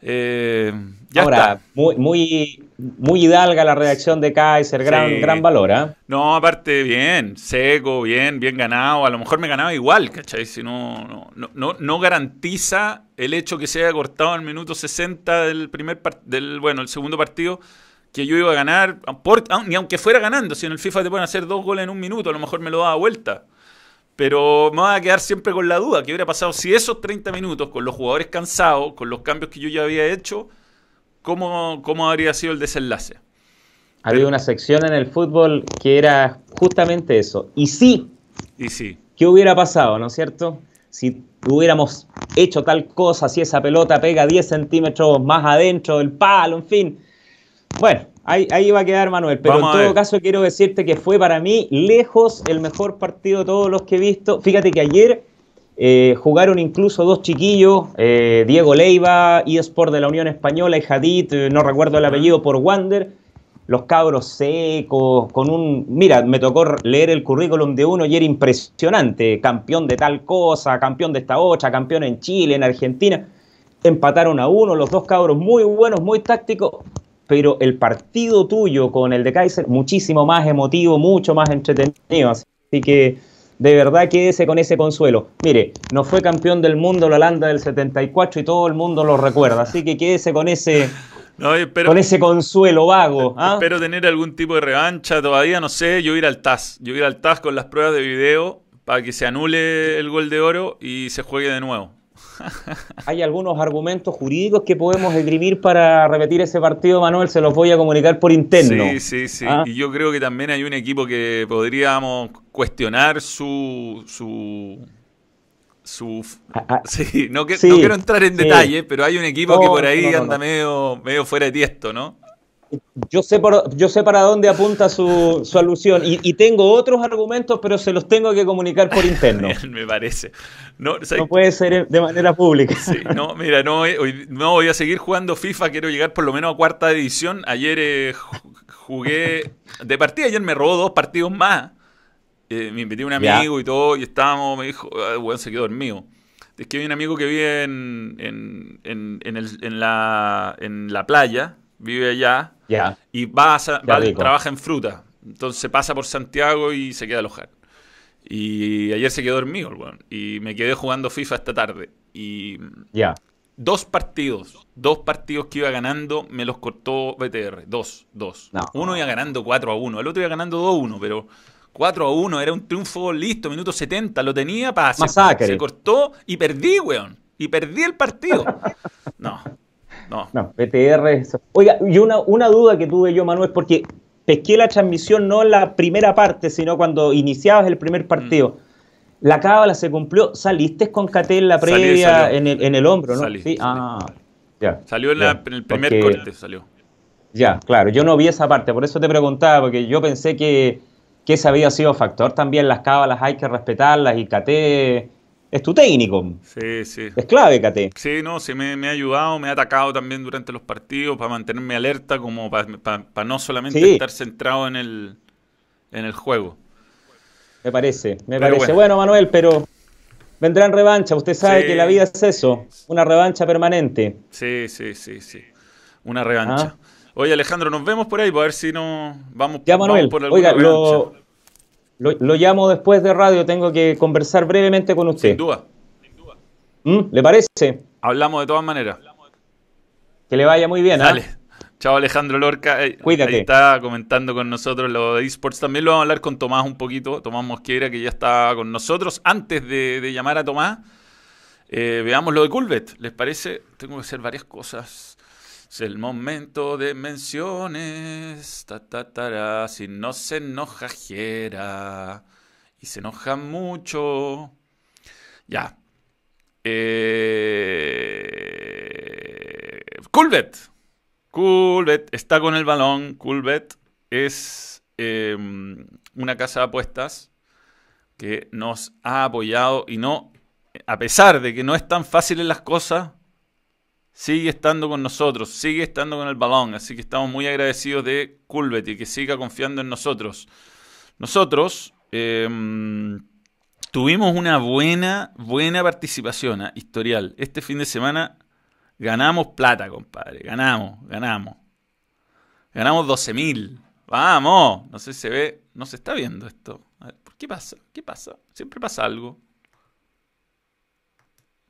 Eh, ya Ahora, Muy, muy, muy hidalga la reacción de Kaiser, gran, gran valor, ¿eh? No, aparte, bien, seco, bien, bien ganado. A lo mejor me ganaba igual, ¿cachai? Si no, no, no, no garantiza el hecho que se haya cortado en el minuto 60 del primer del, bueno, el segundo partido que yo iba a ganar, ni aunque fuera ganando, si en el FIFA te pueden hacer dos goles en un minuto, a lo mejor me lo daba vuelta. Pero me va a quedar siempre con la duda, ¿qué hubiera pasado si esos 30 minutos, con los jugadores cansados, con los cambios que yo ya había hecho, cómo, cómo habría sido el desenlace? Había una sección en el fútbol que era justamente eso. Y sí. Y sí. ¿Qué hubiera pasado, no es cierto? Si hubiéramos hecho tal cosa, si esa pelota pega 10 centímetros más adentro del palo, en fin bueno, ahí, ahí va a quedar Manuel, pero en todo caso quiero decirte que fue para mí lejos el mejor partido de todos los que he visto. Fíjate que ayer eh, jugaron incluso dos chiquillos, eh, Diego Leiva, eSport de la Unión Española y Hadid, eh, no recuerdo el apellido, por Wander. Los cabros secos, con un... Mira, me tocó leer el currículum de uno y era impresionante. Campeón de tal cosa, campeón de esta otra, campeón en Chile, en Argentina. Empataron a uno, los dos cabros muy buenos, muy tácticos pero el partido tuyo con el de Kaiser, muchísimo más emotivo, mucho más entretenido. Así que de verdad quédese con ese consuelo. Mire, no fue campeón del mundo la Holanda del 74 y todo el mundo lo recuerda, así que quédese con ese, [laughs] con ese consuelo vago. ¿ah? Espero tener algún tipo de revancha, todavía no sé, yo ir al TAS, yo ir al TAS con las pruebas de video para que se anule el gol de oro y se juegue de nuevo. Hay algunos argumentos jurídicos que podemos escribir para repetir ese partido, Manuel, se los voy a comunicar por interno. Sí, sí, sí. ¿Ah? Y yo creo que también hay un equipo que podríamos cuestionar su... su su ah, ah. [laughs] sí, no, quiero entrar en detalle, pero hay un equipo que por ahí anda medio, medio fuera de tiesto, ¿no? Yo sé, por, yo sé para dónde apunta su, su alusión y, tengo otros argumentos, pero se los tengo que comunicar por [laughs] interno. Me parece. No, puede ser de manera pública. no, mira, no, hoy, no voy a seguir jugando FIFA, quiero llegar por lo menos a cuarta edición. Ayer eh, jugué de partida, ayer me robó dos partidos más. Eh, me invité a un amigo y todo, y estábamos, me dijo, bueno, ah, se quedó dormido. Es que hay un amigo que vive en, en, en, en, el, en, la, en la playa, vive allá, y va, a, trabaja en fruta. Entonces pasa por Santiago y se queda alojar. Y ayer se quedó dormido, bueno, y me quedé jugando FIFA esta tarde. Y ya dos partidos, dos partidos que iba ganando, me los cortó BTR. Dos, dos. Uno iba ganando 4 a 1, el otro iba ganando 2 a 1, pero 4 a 1 era un triunfo listo, minuto 70, lo tenía para se, se cortó y perdí, weón. Y perdí el partido. No, no. No, BTR. Oiga, y una, una duda que tuve yo, Manuel, porque pesqué la transmisión no en la primera parte, sino cuando iniciabas el primer partido. Mm la cábala se cumplió. ¿Saliste con Catel en la previa En, el, en, el, hombro, no? sí. Ah, ya. Salió en, el primer corte, salió. Ya, claro. Yo no vi esa parte, por eso te preguntaba, porque yo pensé que, que ese había sido factor también. Las cábalas hay que respetarlas y Caté es tu técnico. Sí, sí. Es clave, Caté. Sí, no, sí, me, ha ayudado, me ha atacado también durante los partidos para mantenerme alerta, como para, no solamente estar centrado en el, en el juego. Me parece, me parece. Bueno. Manuel, pero vendrán revancha. Usted sabe que la vida es eso, una revancha permanente. Sí, sí, sí, sí. Una revancha. Ah. Oye, Alejandro, nos vemos por ahí, para ver si no vamos, ya, Manuel, por alguna Oiga, lo, lo, llamo después de radio, tengo que conversar brevemente con usted. Sin duda. ¿Mm? ¿Le parece? Hablamos de todas maneras. Que le vaya muy bien. ¿ah? Dale. Chao Alejandro Lorca. Eh, Cuídate. Ahí está comentando con nosotros lo de esports. También lo vamos a hablar con Tomás un poquito. Tomás Mosquera, que ya está con nosotros. Antes de, llamar a Tomás, eh, veamos lo de Culvet. ¿Les parece? Tengo que hacer varias cosas. Es el momento de menciones. Ta, Si no se enoja, Jera. Y se enoja mucho. Ya. Eh... Culvet. Coolbet está con el balón. Coolbet es em, una casa de apuestas que nos ha apoyado y no, a pesar de que no es tan fácil en las cosas, sigue estando con nosotros, sigue estando con el balón. Así que estamos muy agradecidos de Coolbet y que siga confiando en nosotros. Nosotros em, tuvimos una buena, buena participación ¿ah? historial. Este fin de semana Ganamos plata, compadre. Ganamos, ganamos. Ganamos 12 mil. Vamos. No sé si se ve. No se está viendo esto. A ver, ¿por qué pasa? ¿Qué pasa? Siempre pasa algo.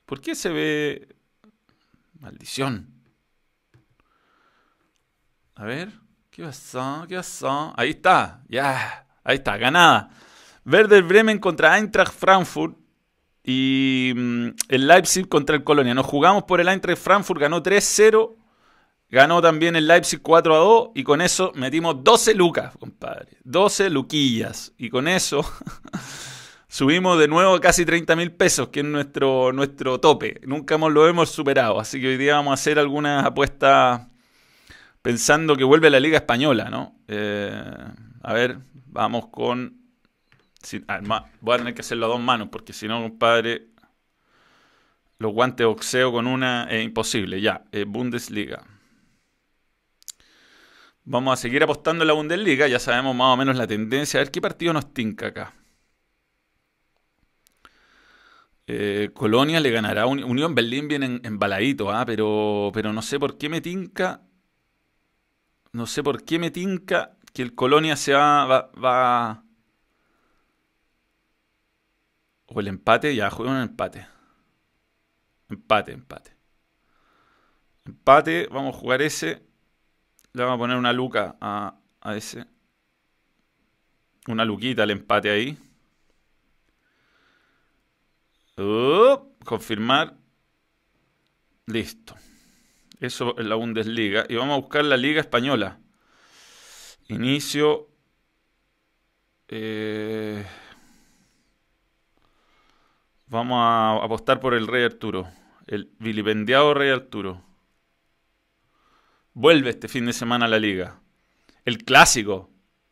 ¿Por qué se ve... Maldición. A ver. ¿Qué pasó? ¿Qué pasó? Ahí está. Ya. Ahí está. Ganada. Werder Bremen contra Eintracht Frankfurt. Y mm, el Leipzig contra el Colonia. Nos jugamos por el Eintracht Frankfurt, ganó 3-0. Ganó también el Leipzig 4 2 y con eso metimos 12 lucas, compadre. 12 luquillas. Y con eso [laughs] subimos de nuevo casi 30 mil pesos, que es nuestro, nuestro tope. Nunca lo hemos superado. Así que hoy día vamos a hacer algunas apuestas pensando que vuelve la Liga Española, ¿no? Eh, a ver, vamos con voy a tener que hacerlo a dos manos, porque si no, compadre, los guantes de boxeo con una es imposible. Ya, eh, Bundesliga. Vamos a seguir apostando en la Bundesliga, ya sabemos más o menos la tendencia. A ver qué partido nos tinca acá. Eh, Colonia le ganará. Unión Berlín viene embaladito, ¿ah? pero, pero no sé por qué me tinca. No sé por qué me tinca que el Colonia se va, va o el empate, ya juego un empate. Empate, empate. Empate, vamos a jugar ese. Le vamos a poner una luca a, a ese. Una luquita al empate ahí. Confirmar. Listo. Eso es la Bundesliga. Y vamos a buscar la Liga Española. Inicio. Eh, Vamos a apostar por el Rey Arturo. El vilipendiado Rey Arturo. vuelve este fin de semana a la liga. El clásico.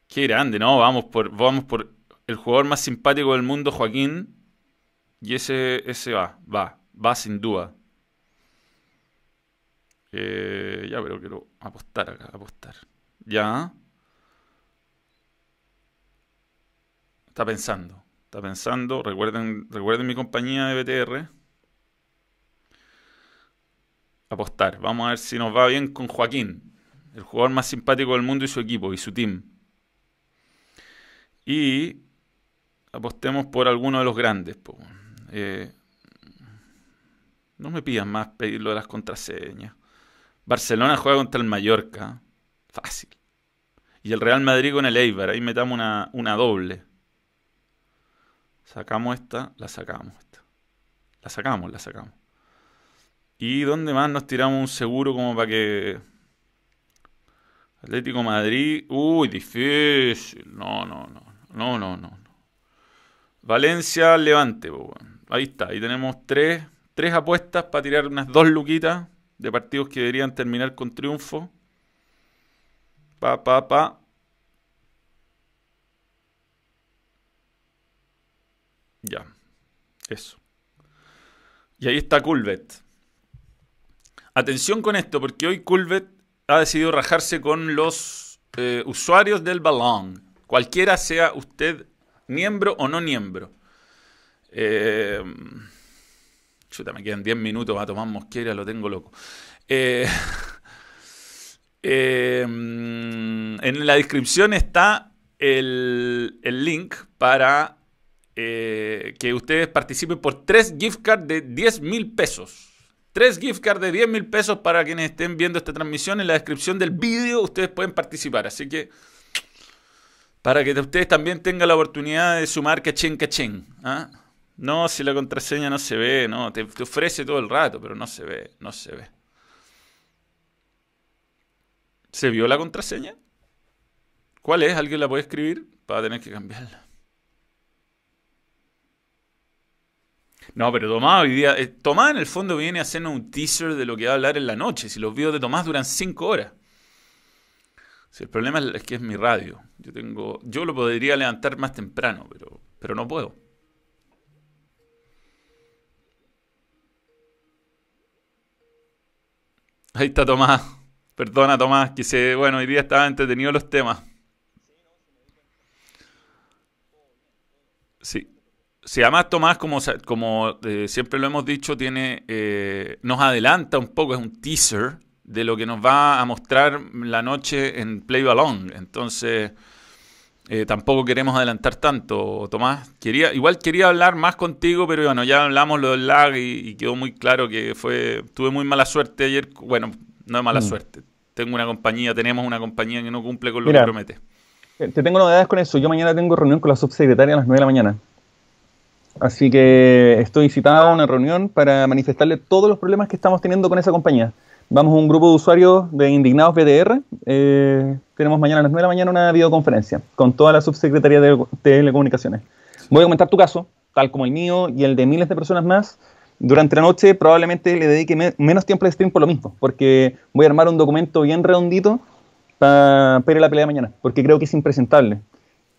Qué grande, ¿no? Vamos por, vamos por el jugador más simpático del mundo, Joaquín. Y ese, ese va, va, va sin duda. Eh, ya, pero quiero apostar acá, apostar. Ya. Está pensando, está pensando. Recuerden, recuerden mi compañía de BTR. Apostar. Vamos a ver si nos va bien con Joaquín, el jugador más simpático del mundo y su equipo y su team. Y apostemos por alguno de los grandes. Eh, no me pidan más pedirlo de las contraseñas. Barcelona juega contra el Mallorca. Fácil. Y el Real Madrid con el Eibar. Ahí metamos una, una doble. Sacamos esta, la sacamos. Esta. La sacamos, la sacamos. ¿Y dónde más nos tiramos un seguro como para que... Atlético Madrid... Uy, difícil. No, no, no. No, no, no. Valencia, Levante. Ahí está. Ahí tenemos tres, tres apuestas para tirar unas dos luquitas de partidos que deberían terminar con triunfo. Pa, pa, pa. Ya. Eso. Y ahí está Culvet. Atención con esto, porque hoy Culvet ha decidido rajarse con los eh, usuarios del balón. Cualquiera sea usted miembro o no miembro. Eh, Chuta, me quedan 10 minutos a tomar mosquera, lo tengo loco. Eh, [laughs] em, en la descripción está el, link para eh, que ustedes participen por 3 gift cards de 10 mil pesos. 3 gift cards de 10 mil pesos para quienes estén viendo esta transmisión. En la descripción del vídeo ustedes pueden participar. Así que para que ustedes también tengan la oportunidad de sumar cachín cachín. ¿ah? No, si la contraseña no se ve, no, te, ofrece todo el rato, pero no se ve, no se ve. ¿Se vio la contraseña? ¿Cuál es? ¿Alguien la puede escribir? Para tener que cambiarla. No, pero Tomás hoy día. Eh, Tomás en el fondo viene a hacernos un teaser de lo que va a hablar en la noche. Si los videos de Tomás duran 5 horas. Si el problema es que es mi radio. Yo tengo. Yo lo podría levantar más temprano, pero, pero no puedo. Ahí está Tomás. Perdona, Tomás, que se, bueno, hoy día estaban entretenidos los temas. Sí. Si además Tomás, como, como eh, siempre lo hemos dicho, tiene, eh, nos adelanta un poco, es un teaser de lo que nos va a mostrar la noche en Play Balón. Entonces, eh, tampoco queremos adelantar tanto, Tomás. Quería, igual quería hablar más contigo, pero bueno, ya hablamos lo del lag y, quedó muy claro que fue. Tuve muy mala suerte ayer. Bueno, no es mala mm. suerte. Tengo una compañía, tenemos una compañía que no cumple con lo que promete. Eh, te tengo novedades con eso. Yo mañana tengo reunión con la subsecretaria a las 9 de la mañana. Así que estoy citado a una reunión para manifestarle todos los problemas que estamos teniendo con esa compañía. Vamos a un grupo de usuarios de Indignados BDR. Eh, tenemos mañana a las 9 de la mañana una videoconferencia con toda la subsecretaría de Telecomunicaciones. Voy a comentar tu caso, tal como el mío y el de miles de personas más. Durante la noche probablemente le dedique menos tiempo al stream por lo mismo, porque voy a armar un documento bien redondito para, para la pelea de mañana, porque creo que es impresentable.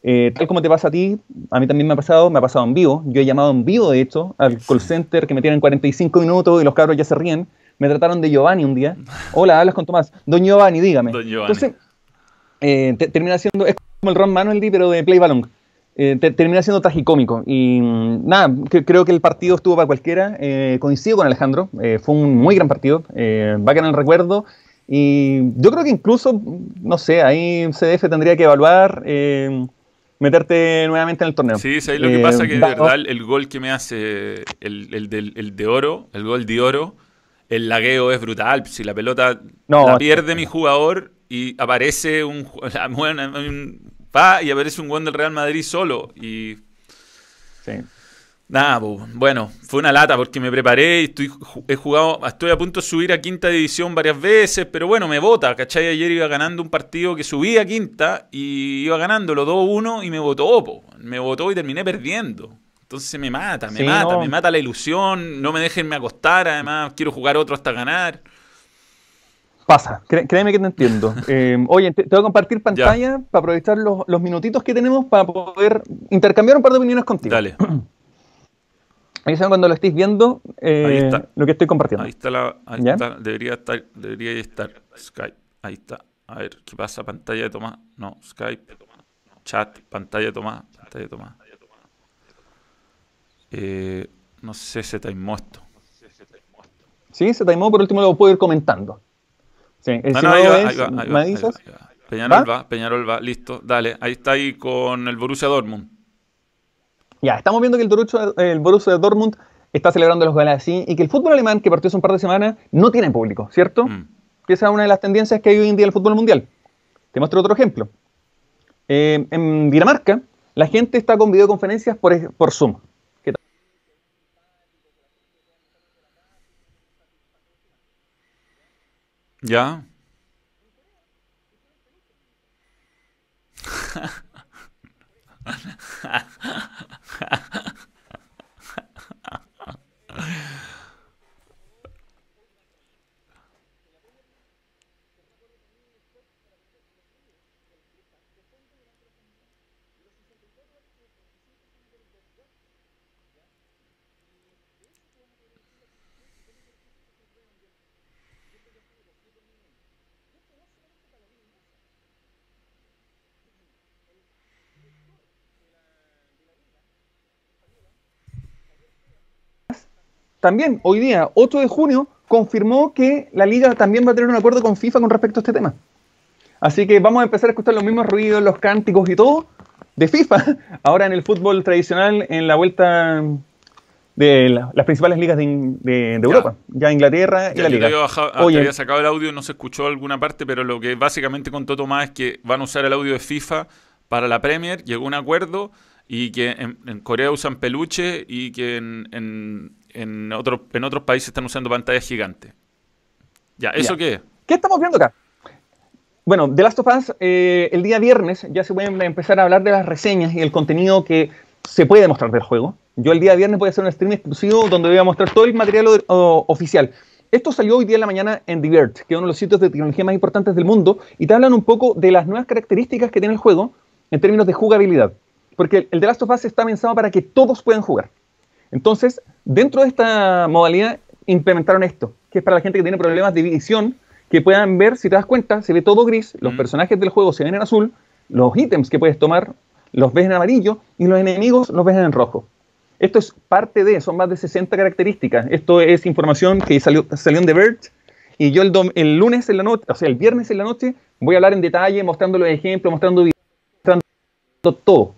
Eh, tal como te pasa a ti, a mí también me ha pasado, me ha pasado en vivo. Yo he llamado en vivo, de hecho, al call center que me tienen 45 minutos y los cabros ya se ríen me trataron de Giovanni un día. [laughs] Hola, hablas con Tomás. Don Giovanni, dígame. Don Giovanni. Entonces, eh, termina siendo, es como el Ron Manuel, pero de Play Ballon. Eh, termina siendo tragicómico. Y mm, nada, creo que el partido estuvo para cualquiera. Eh, coincido con Alejandro, fue un muy gran partido, va a quedar en el recuerdo. Y yo creo que incluso, no sé, ahí CDF tendría que evaluar meterte nuevamente en el torneo. Sí, sí lo que pasa que de verdad el gol que me hace el, el, el de oro, el gol de oro, el lagueo es brutal. Si la pelota la pierde mi jugador y aparece un, va [laughs] y aparece un gol del Real Madrid solo y sí. Nada, bueno, fue una lata porque me preparé y estoy, he jugado, estoy a punto de subir a quinta división varias veces, pero bueno, me vota, ¿cachai? Ayer iba ganando un partido que subí a quinta y iba ganándolo 2-1 y me votó, me votó y terminé perdiendo. Entonces me mata, me mata, me mata la ilusión, no me dejen me acostar, además quiero jugar otro hasta ganar. Pasa, créeme que te entiendo. [laughs] Eh, oye, te, voy a compartir pantalla para aprovechar los, minutitos que tenemos para poder intercambiar un par de opiniones contigo. Dale. [clears throat] Ahí saben cuando lo estéis viendo eh, lo que estoy compartiendo. Ahí está la. Ahí está, debería estar, debería estar Skype. Ahí está. A ver, ¿qué pasa? Pantalla de Tomás. No, Skype. Chat, pantalla de Tomás. Pantalla de Tomás. Eh, no sé, se taimó esto. Sí, se taimó, por último lo puedo ir comentando. Sí, el Peñarol ¿Va? Peñarol va, listo, dale. Ahí está ahí con el Borussia Dortmund. Ya, estamos viendo que el Borussia, el Borussia Dortmund está celebrando los así y que el fútbol alemán, que partió hace un par de semanas, no tiene público, ¿cierto? Mm. Que esa es una de las tendencias que hay hoy en día en el fútbol mundial. Te muestro otro ejemplo. Eh, en Dinamarca, la gente está con videoconferencias por, por Zoom. Ya. [laughs] también hoy día, 8 de junio, confirmó que la liga también va a tener un acuerdo con FIFA con respecto a este tema. Así que vamos a empezar a escuchar los mismos ruidos, los cánticos y todo de FIFA, [laughs] ahora en el fútbol tradicional, en la vuelta de las principales ligas de, Europa, ya Inglaterra y la Liga. Yo había sacado el audio, no se escuchó alguna parte, pero lo que básicamente contó Tomás es que van a usar el audio de FIFA para la Premier, llegó un acuerdo y que en, Corea usan peluche y que en, en, otro, en otros países están usando pantallas gigantes. Ya, ¿eso qué? ¿Qué estamos viendo acá? Bueno, The Last of Us, eh, el día viernes ya se pueden empezar a hablar de las reseñas y el contenido que se puede mostrar del juego. Yo el día viernes voy a hacer un stream exclusivo donde voy a mostrar todo el material oficial. Esto salió hoy día en la mañana en Divert, que es uno de los sitios de tecnología más importantes del mundo, y te hablan un poco de las nuevas características que tiene el juego en términos de jugabilidad. Porque el The Last of Us está pensado para que todos puedan jugar. Entonces, dentro de esta modalidad implementaron esto, que es para la gente que tiene problemas de visión, que puedan ver, si te das cuenta, se ve todo gris, los mm. personajes del juego se ven en azul, los ítems que puedes tomar los ves en amarillo y los enemigos los ves en rojo. Esto es parte de, son más de 60 características. Esto es información que salió, salió en The Verge y yo el, el lunes en la noche, o sea, el viernes en la noche, voy a hablar en detalle, mostrando los ejemplos, mostrando, mostrando todo.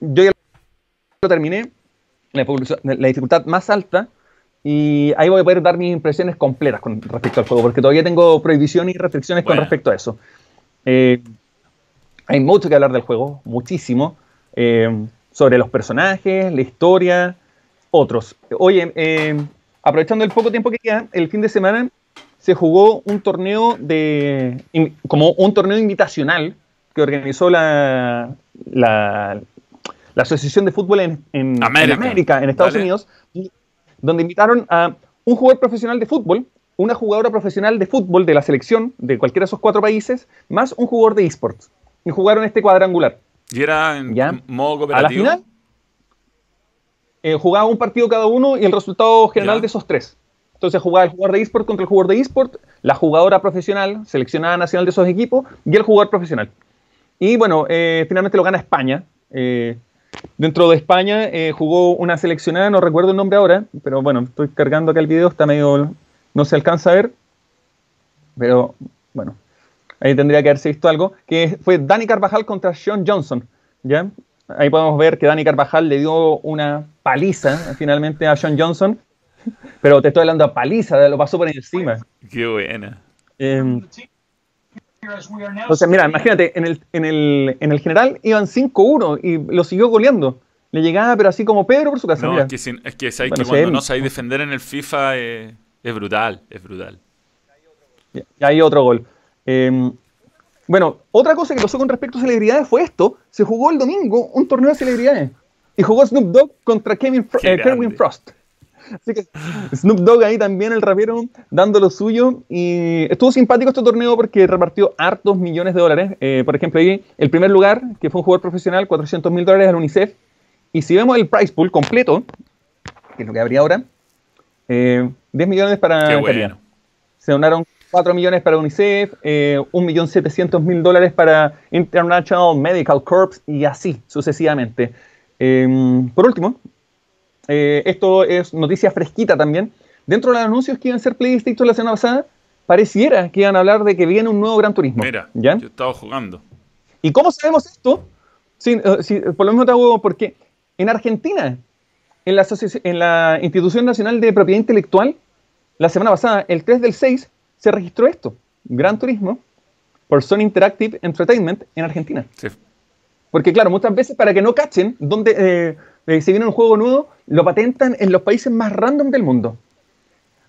Yo ya lo terminé, la, dificultad más alta y ahí voy a poder dar mis impresiones completas con respecto al juego, porque todavía tengo prohibiciones y restricciones con respecto a eso. Eh, hay mucho que hablar del juego, muchísimo, eh, sobre los personajes, la historia, otros. Oye, eh, aprovechando el poco tiempo que queda, el fin de semana se jugó un torneo de como un torneo invitacional que organizó la, la, la Asociación de Fútbol en, América. en, Estados Unidos, donde invitaron a un jugador profesional de fútbol, una jugadora profesional de fútbol de la selección de cualquiera de esos cuatro países, más un jugador de esports. Y jugaron este cuadrangular. ¿Y era en modo cooperativo? A la final, eh, jugaba un partido cada uno y el resultado general de esos tres. Entonces jugaba el jugador de eSport contra el jugador de eSport, la jugadora profesional, seleccionada nacional de esos equipos, y el jugador profesional. Y bueno, eh, finalmente lo gana España. Eh, Dentro de España eh, jugó una seleccionada, no recuerdo el nombre ahora, pero bueno, estoy cargando acá el video, está medio. no se alcanza a ver. Pero bueno, ahí tendría que haberse visto algo. Que fue Dani Carvajal contra Sean Johnson. ¿ya? Ahí podemos ver que Dani Carvajal le dio una paliza finalmente a Sean Johnson. Pero te estoy hablando de paliza, lo pasó por encima. Qué buena. Eh, o sea, mira, imagínate, en el, en el, en el general iban 5-1 y lo siguió goleando. Le llegaba, pero así como Pedro por su casa. No, es que, es que, que cuando no sabéis defender en el FIFA eh, es brutal, es brutal. Y hay otro gol. Em, bueno, otra cosa que pasó con respecto a celebridades fue esto. Se jugó el domingo un torneo de celebridades. Y jugó Snoop Dogg contra Kevin, eh, Frost. Así que Snoop Dogg ahí también, el rapero, dando lo suyo. Y estuvo simpático este torneo porque repartió hartos millones de dólares. Eh, por ejemplo, ahí el primer lugar, que fue un jugador profesional, 400 mil dólares al UNICEF. Y si vemos el price pool completo, que es lo que habría ahora, 10 eh, millones para bueno. Se donaron 4 millones para UNICEF, eh, 1.700.000 dólares para International Medical Corps y así sucesivamente. Em, por último, eh, esto es noticia fresquita también. Dentro de los anuncios que iban a ser PlayStation la semana pasada, pareciera que iban a hablar de que viene un nuevo Gran Turismo. Mira, ¿ya? yo estaba jugando. ¿Y cómo sabemos esto? Eh, por lo mismo te hago porque en Argentina, en la, en la Institución Nacional de Propiedad Intelectual, la semana pasada, el 3 del 6, se registró esto, Gran Turismo, por Sony Interactive Entertainment en Argentina. Sí. Porque claro, muchas veces para que no cachen dónde eh, eh, se viene un juego nuevo, lo patentan en los países más random del mundo.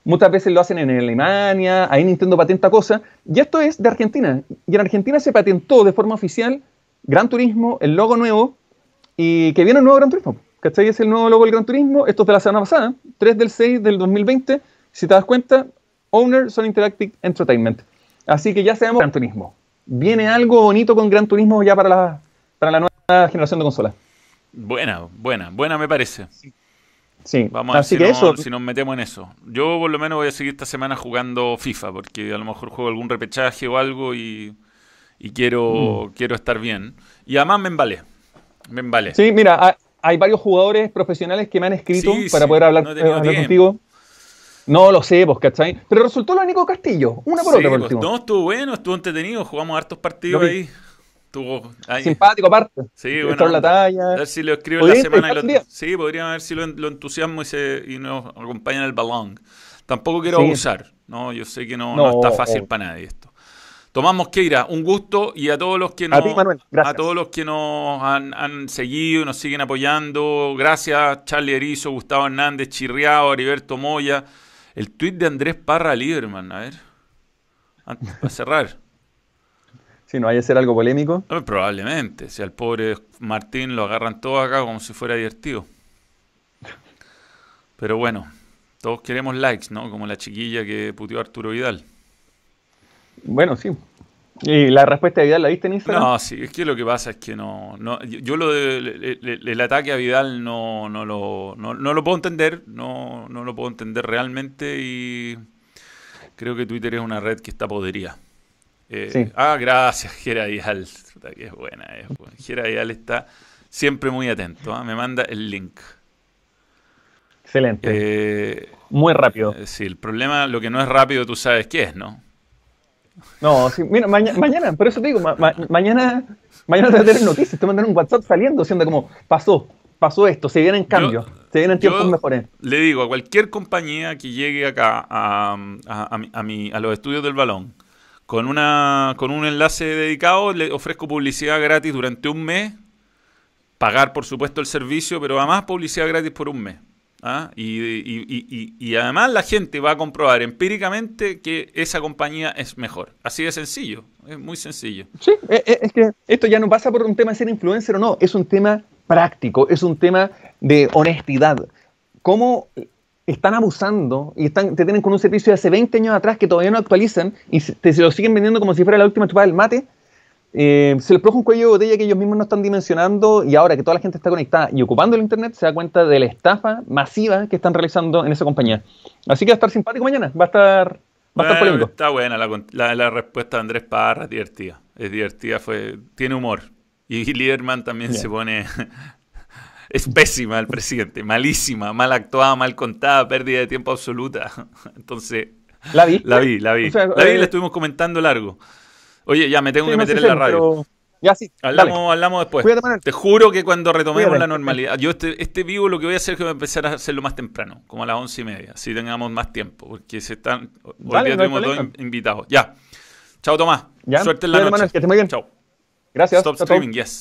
Muchas veces lo hacen en Alemania, ahí Nintendo patenta cosas, y esto es de Argentina. Y en Argentina se patentó de forma oficial Gran Turismo, el logo nuevo, y que viene un nuevo Gran Turismo. ¿Cachai? Es el nuevo logo del Gran Turismo, esto es de la semana pasada, 3 del 6 del 2020. Si te das cuenta, Owner Son Interactive Entertainment. Así que ya sabemos Gran Turismo. Viene algo bonito con Gran Turismo ya para la, para la nueva generación de consolas. Buena, buena, buena me parece. Sí. Vamos a ver si, que eso... si nos metemos en eso. Yo por lo menos voy a seguir esta semana jugando FIFA, porque a lo mejor juego algún repechaje o algo y, quiero, mm. quiero estar bien. Y además me embalé. Me embalé. Sí, mira, hay varios jugadores profesionales que me han escrito para poder hablar, eh, contigo. No lo sé, pues, ¿cachai? Pero resultó lo Nico Castillo, una por otra. Pues, no, estuvo bueno, estuvo entretenido, jugamos hartos partidos ahí. Estuvo Simpático aparte. Sí, bueno. La talla. A ver si lo escribo en la semana. Y lo, sí, podríamos ver si lo, entusiasmo y, se, y nos acompaña en el balón. Tampoco quiero abusar, ¿no? Yo sé que no, no, está fácil para nadie esto. Tomás Mosqueira, un gusto y a todos los que nos, a, todos los que nos han, han, seguido, nos siguen apoyando. Gracias, Charlie Erizo, Gustavo Hernández, Chirriao, Heriberto Moya. El tuit de Andrés Parra Lieberman, a ver. Para cerrar. Si no vaya a ser algo polémico. probablemente. Si al pobre Martín lo agarran todo acá como si fuera divertido. Pero bueno, todos queremos likes, ¿no? Como la chiquilla que puteó Arturo Vidal. Bueno, sí. ¿Y la respuesta de Vidal la viste en Instagram? No, sí, es que lo que pasa es que no. no yo lo de, el, ataque a Vidal no, no, lo, no, lo puedo entender, no, no lo puedo entender realmente y creo que Twitter es una red que está podería. Eh, ah, gracias, [laughs] Gera Vidal. Que es buena, es buena. Gera Vidal está siempre muy atento. ¿ah? Me manda el link. Excelente. Eh, muy rápido. Eh, sí, el problema, lo que no es rápido, tú sabes qué es, ¿no? No, sí, mira, mañana, por eso te digo, mañana, mañana te voy a tener noticias, te voy a mandar un WhatsApp saliendo, siendo como, pasó, pasó esto, se vienen cambios, se vienen tiempos mejores. Le digo a cualquier compañía que llegue acá a, a, a, mi, a los estudios del balón, con, una, con un enlace dedicado, le ofrezco publicidad gratis durante un mes, pagar por supuesto el servicio, pero además publicidad gratis por un mes. ¿ah? Y, además la gente va a comprobar empíricamente que esa compañía es mejor. Así de sencillo, es muy sencillo. Sí, e, e, es que esto ya no pasa por un tema de ser influencer o no, es un tema práctico, es un tema de honestidad. ¿Cómo están abusando y están, te tienen con un servicio de hace 20 años atrás que todavía no actualizan y te, se lo siguen vendiendo como si fuera la última chupada del mate? Eh, se les produjo un cuello de botella que ellos mismos no están dimensionando y ahora que toda la gente está conectada y ocupando el Internet se da cuenta de la estafa masiva que están realizando en esa compañía. Así que va a estar simpático mañana, va a estar, va a estar polémico. Está buena la, respuesta de Andrés Parra, es divertida. Es divertida, fue, tiene humor. Y Liederman también se pone... es pésima el presidente, malísima, mal actuada, mal contada, pérdida de tiempo absoluta. [laughs] Entonces... ¿La vi? La vi, la vi. la vi, la eh, estuvimos comentando largo. Oye, ya me tengo que meter en la radio. Ya sí. Hablamos, hablamos después. Te juro que cuando retomemos la normalidad. Yo este, este vivo lo que voy a hacer es que voy a empezar a hacerlo más temprano, como a las once y media, si tengamos más tiempo, porque se están. Hoy día tenemos dos invitados. Ya. Chao, Tomás. Suerte en la noche. Que esté muy bien. Chao. Gracias. Stop streaming, yes.